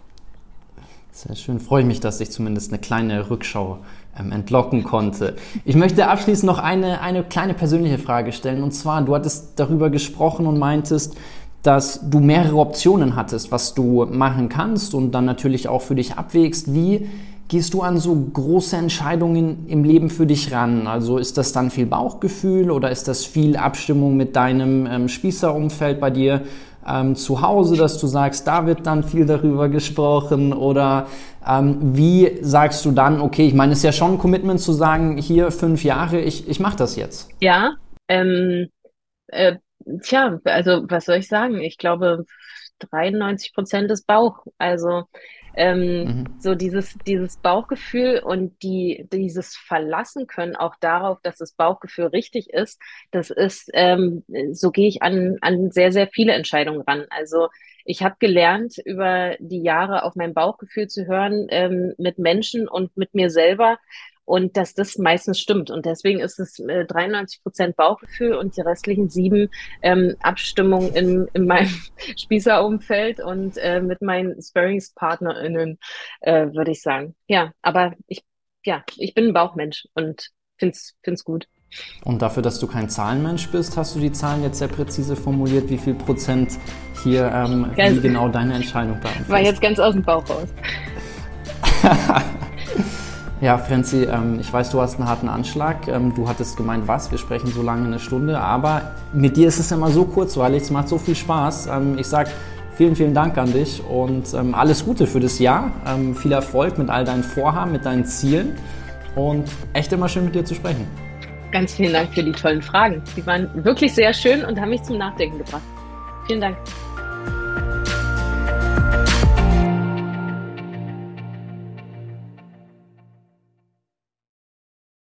[SPEAKER 2] Sehr schön. Freue ich mich, dass ich zumindest eine kleine Rückschau ähm, entlocken konnte. Ich möchte abschließend noch eine, eine kleine persönliche Frage stellen. Und zwar, du hattest darüber gesprochen und meintest, dass du mehrere Optionen hattest, was du machen kannst und dann natürlich auch für dich abwägst. Wie gehst du an so große Entscheidungen im Leben für dich ran? Also ist das dann viel Bauchgefühl oder ist das viel Abstimmung mit deinem ähm, Spießerumfeld bei dir ähm, zu Hause, dass du sagst, da wird dann viel darüber gesprochen oder ähm, wie sagst du dann, okay, ich meine, es ist ja schon ein Commitment zu sagen, hier fünf Jahre, ich, ich mache das jetzt.
[SPEAKER 1] Ja, ähm, äh, tja, also was soll ich sagen? Ich glaube, 93 Prozent ist Bauch. Also ähm, mhm. so dieses, dieses Bauchgefühl und die, dieses Verlassen können auch darauf, dass das Bauchgefühl richtig ist, das ist, ähm, so gehe ich an, an sehr, sehr viele Entscheidungen ran. Also ich habe gelernt, über die Jahre auf mein Bauchgefühl zu hören, ähm, mit Menschen und mit mir selber und dass das meistens stimmt. Und deswegen ist es äh, 93 Prozent Bauchgefühl und die restlichen sieben ähm, Abstimmungen in, in meinem Spießerumfeld und äh, mit meinen Sparringspartnerinnen, äh, würde ich sagen. Ja, aber ich, ja, ich bin ein Bauchmensch und find's, find's gut.
[SPEAKER 2] Und dafür, dass du kein Zahlenmensch bist, hast du die Zahlen jetzt sehr präzise formuliert, wie viel Prozent hier, ähm, wie genau deine Entscheidung beeinflusst.
[SPEAKER 1] War jetzt ganz aus dem Bauch raus.
[SPEAKER 2] Ja, Franzi, ähm, ich weiß, du hast einen harten Anschlag. Ähm, du hattest gemeint, was? Wir sprechen so lange eine Stunde. Aber mit dir ist es immer so kurzweilig. Es macht so viel Spaß. Ähm, ich sag vielen, vielen Dank an dich und alles Gute für das Jahr. viel Erfolg mit all deinen Vorhaben, mit deinen Zielen. Und echt immer schön mit dir zu sprechen.
[SPEAKER 1] Ganz vielen Dank für die tollen Fragen. Die waren wirklich sehr schön und haben mich zum Nachdenken gebracht. Vielen Dank.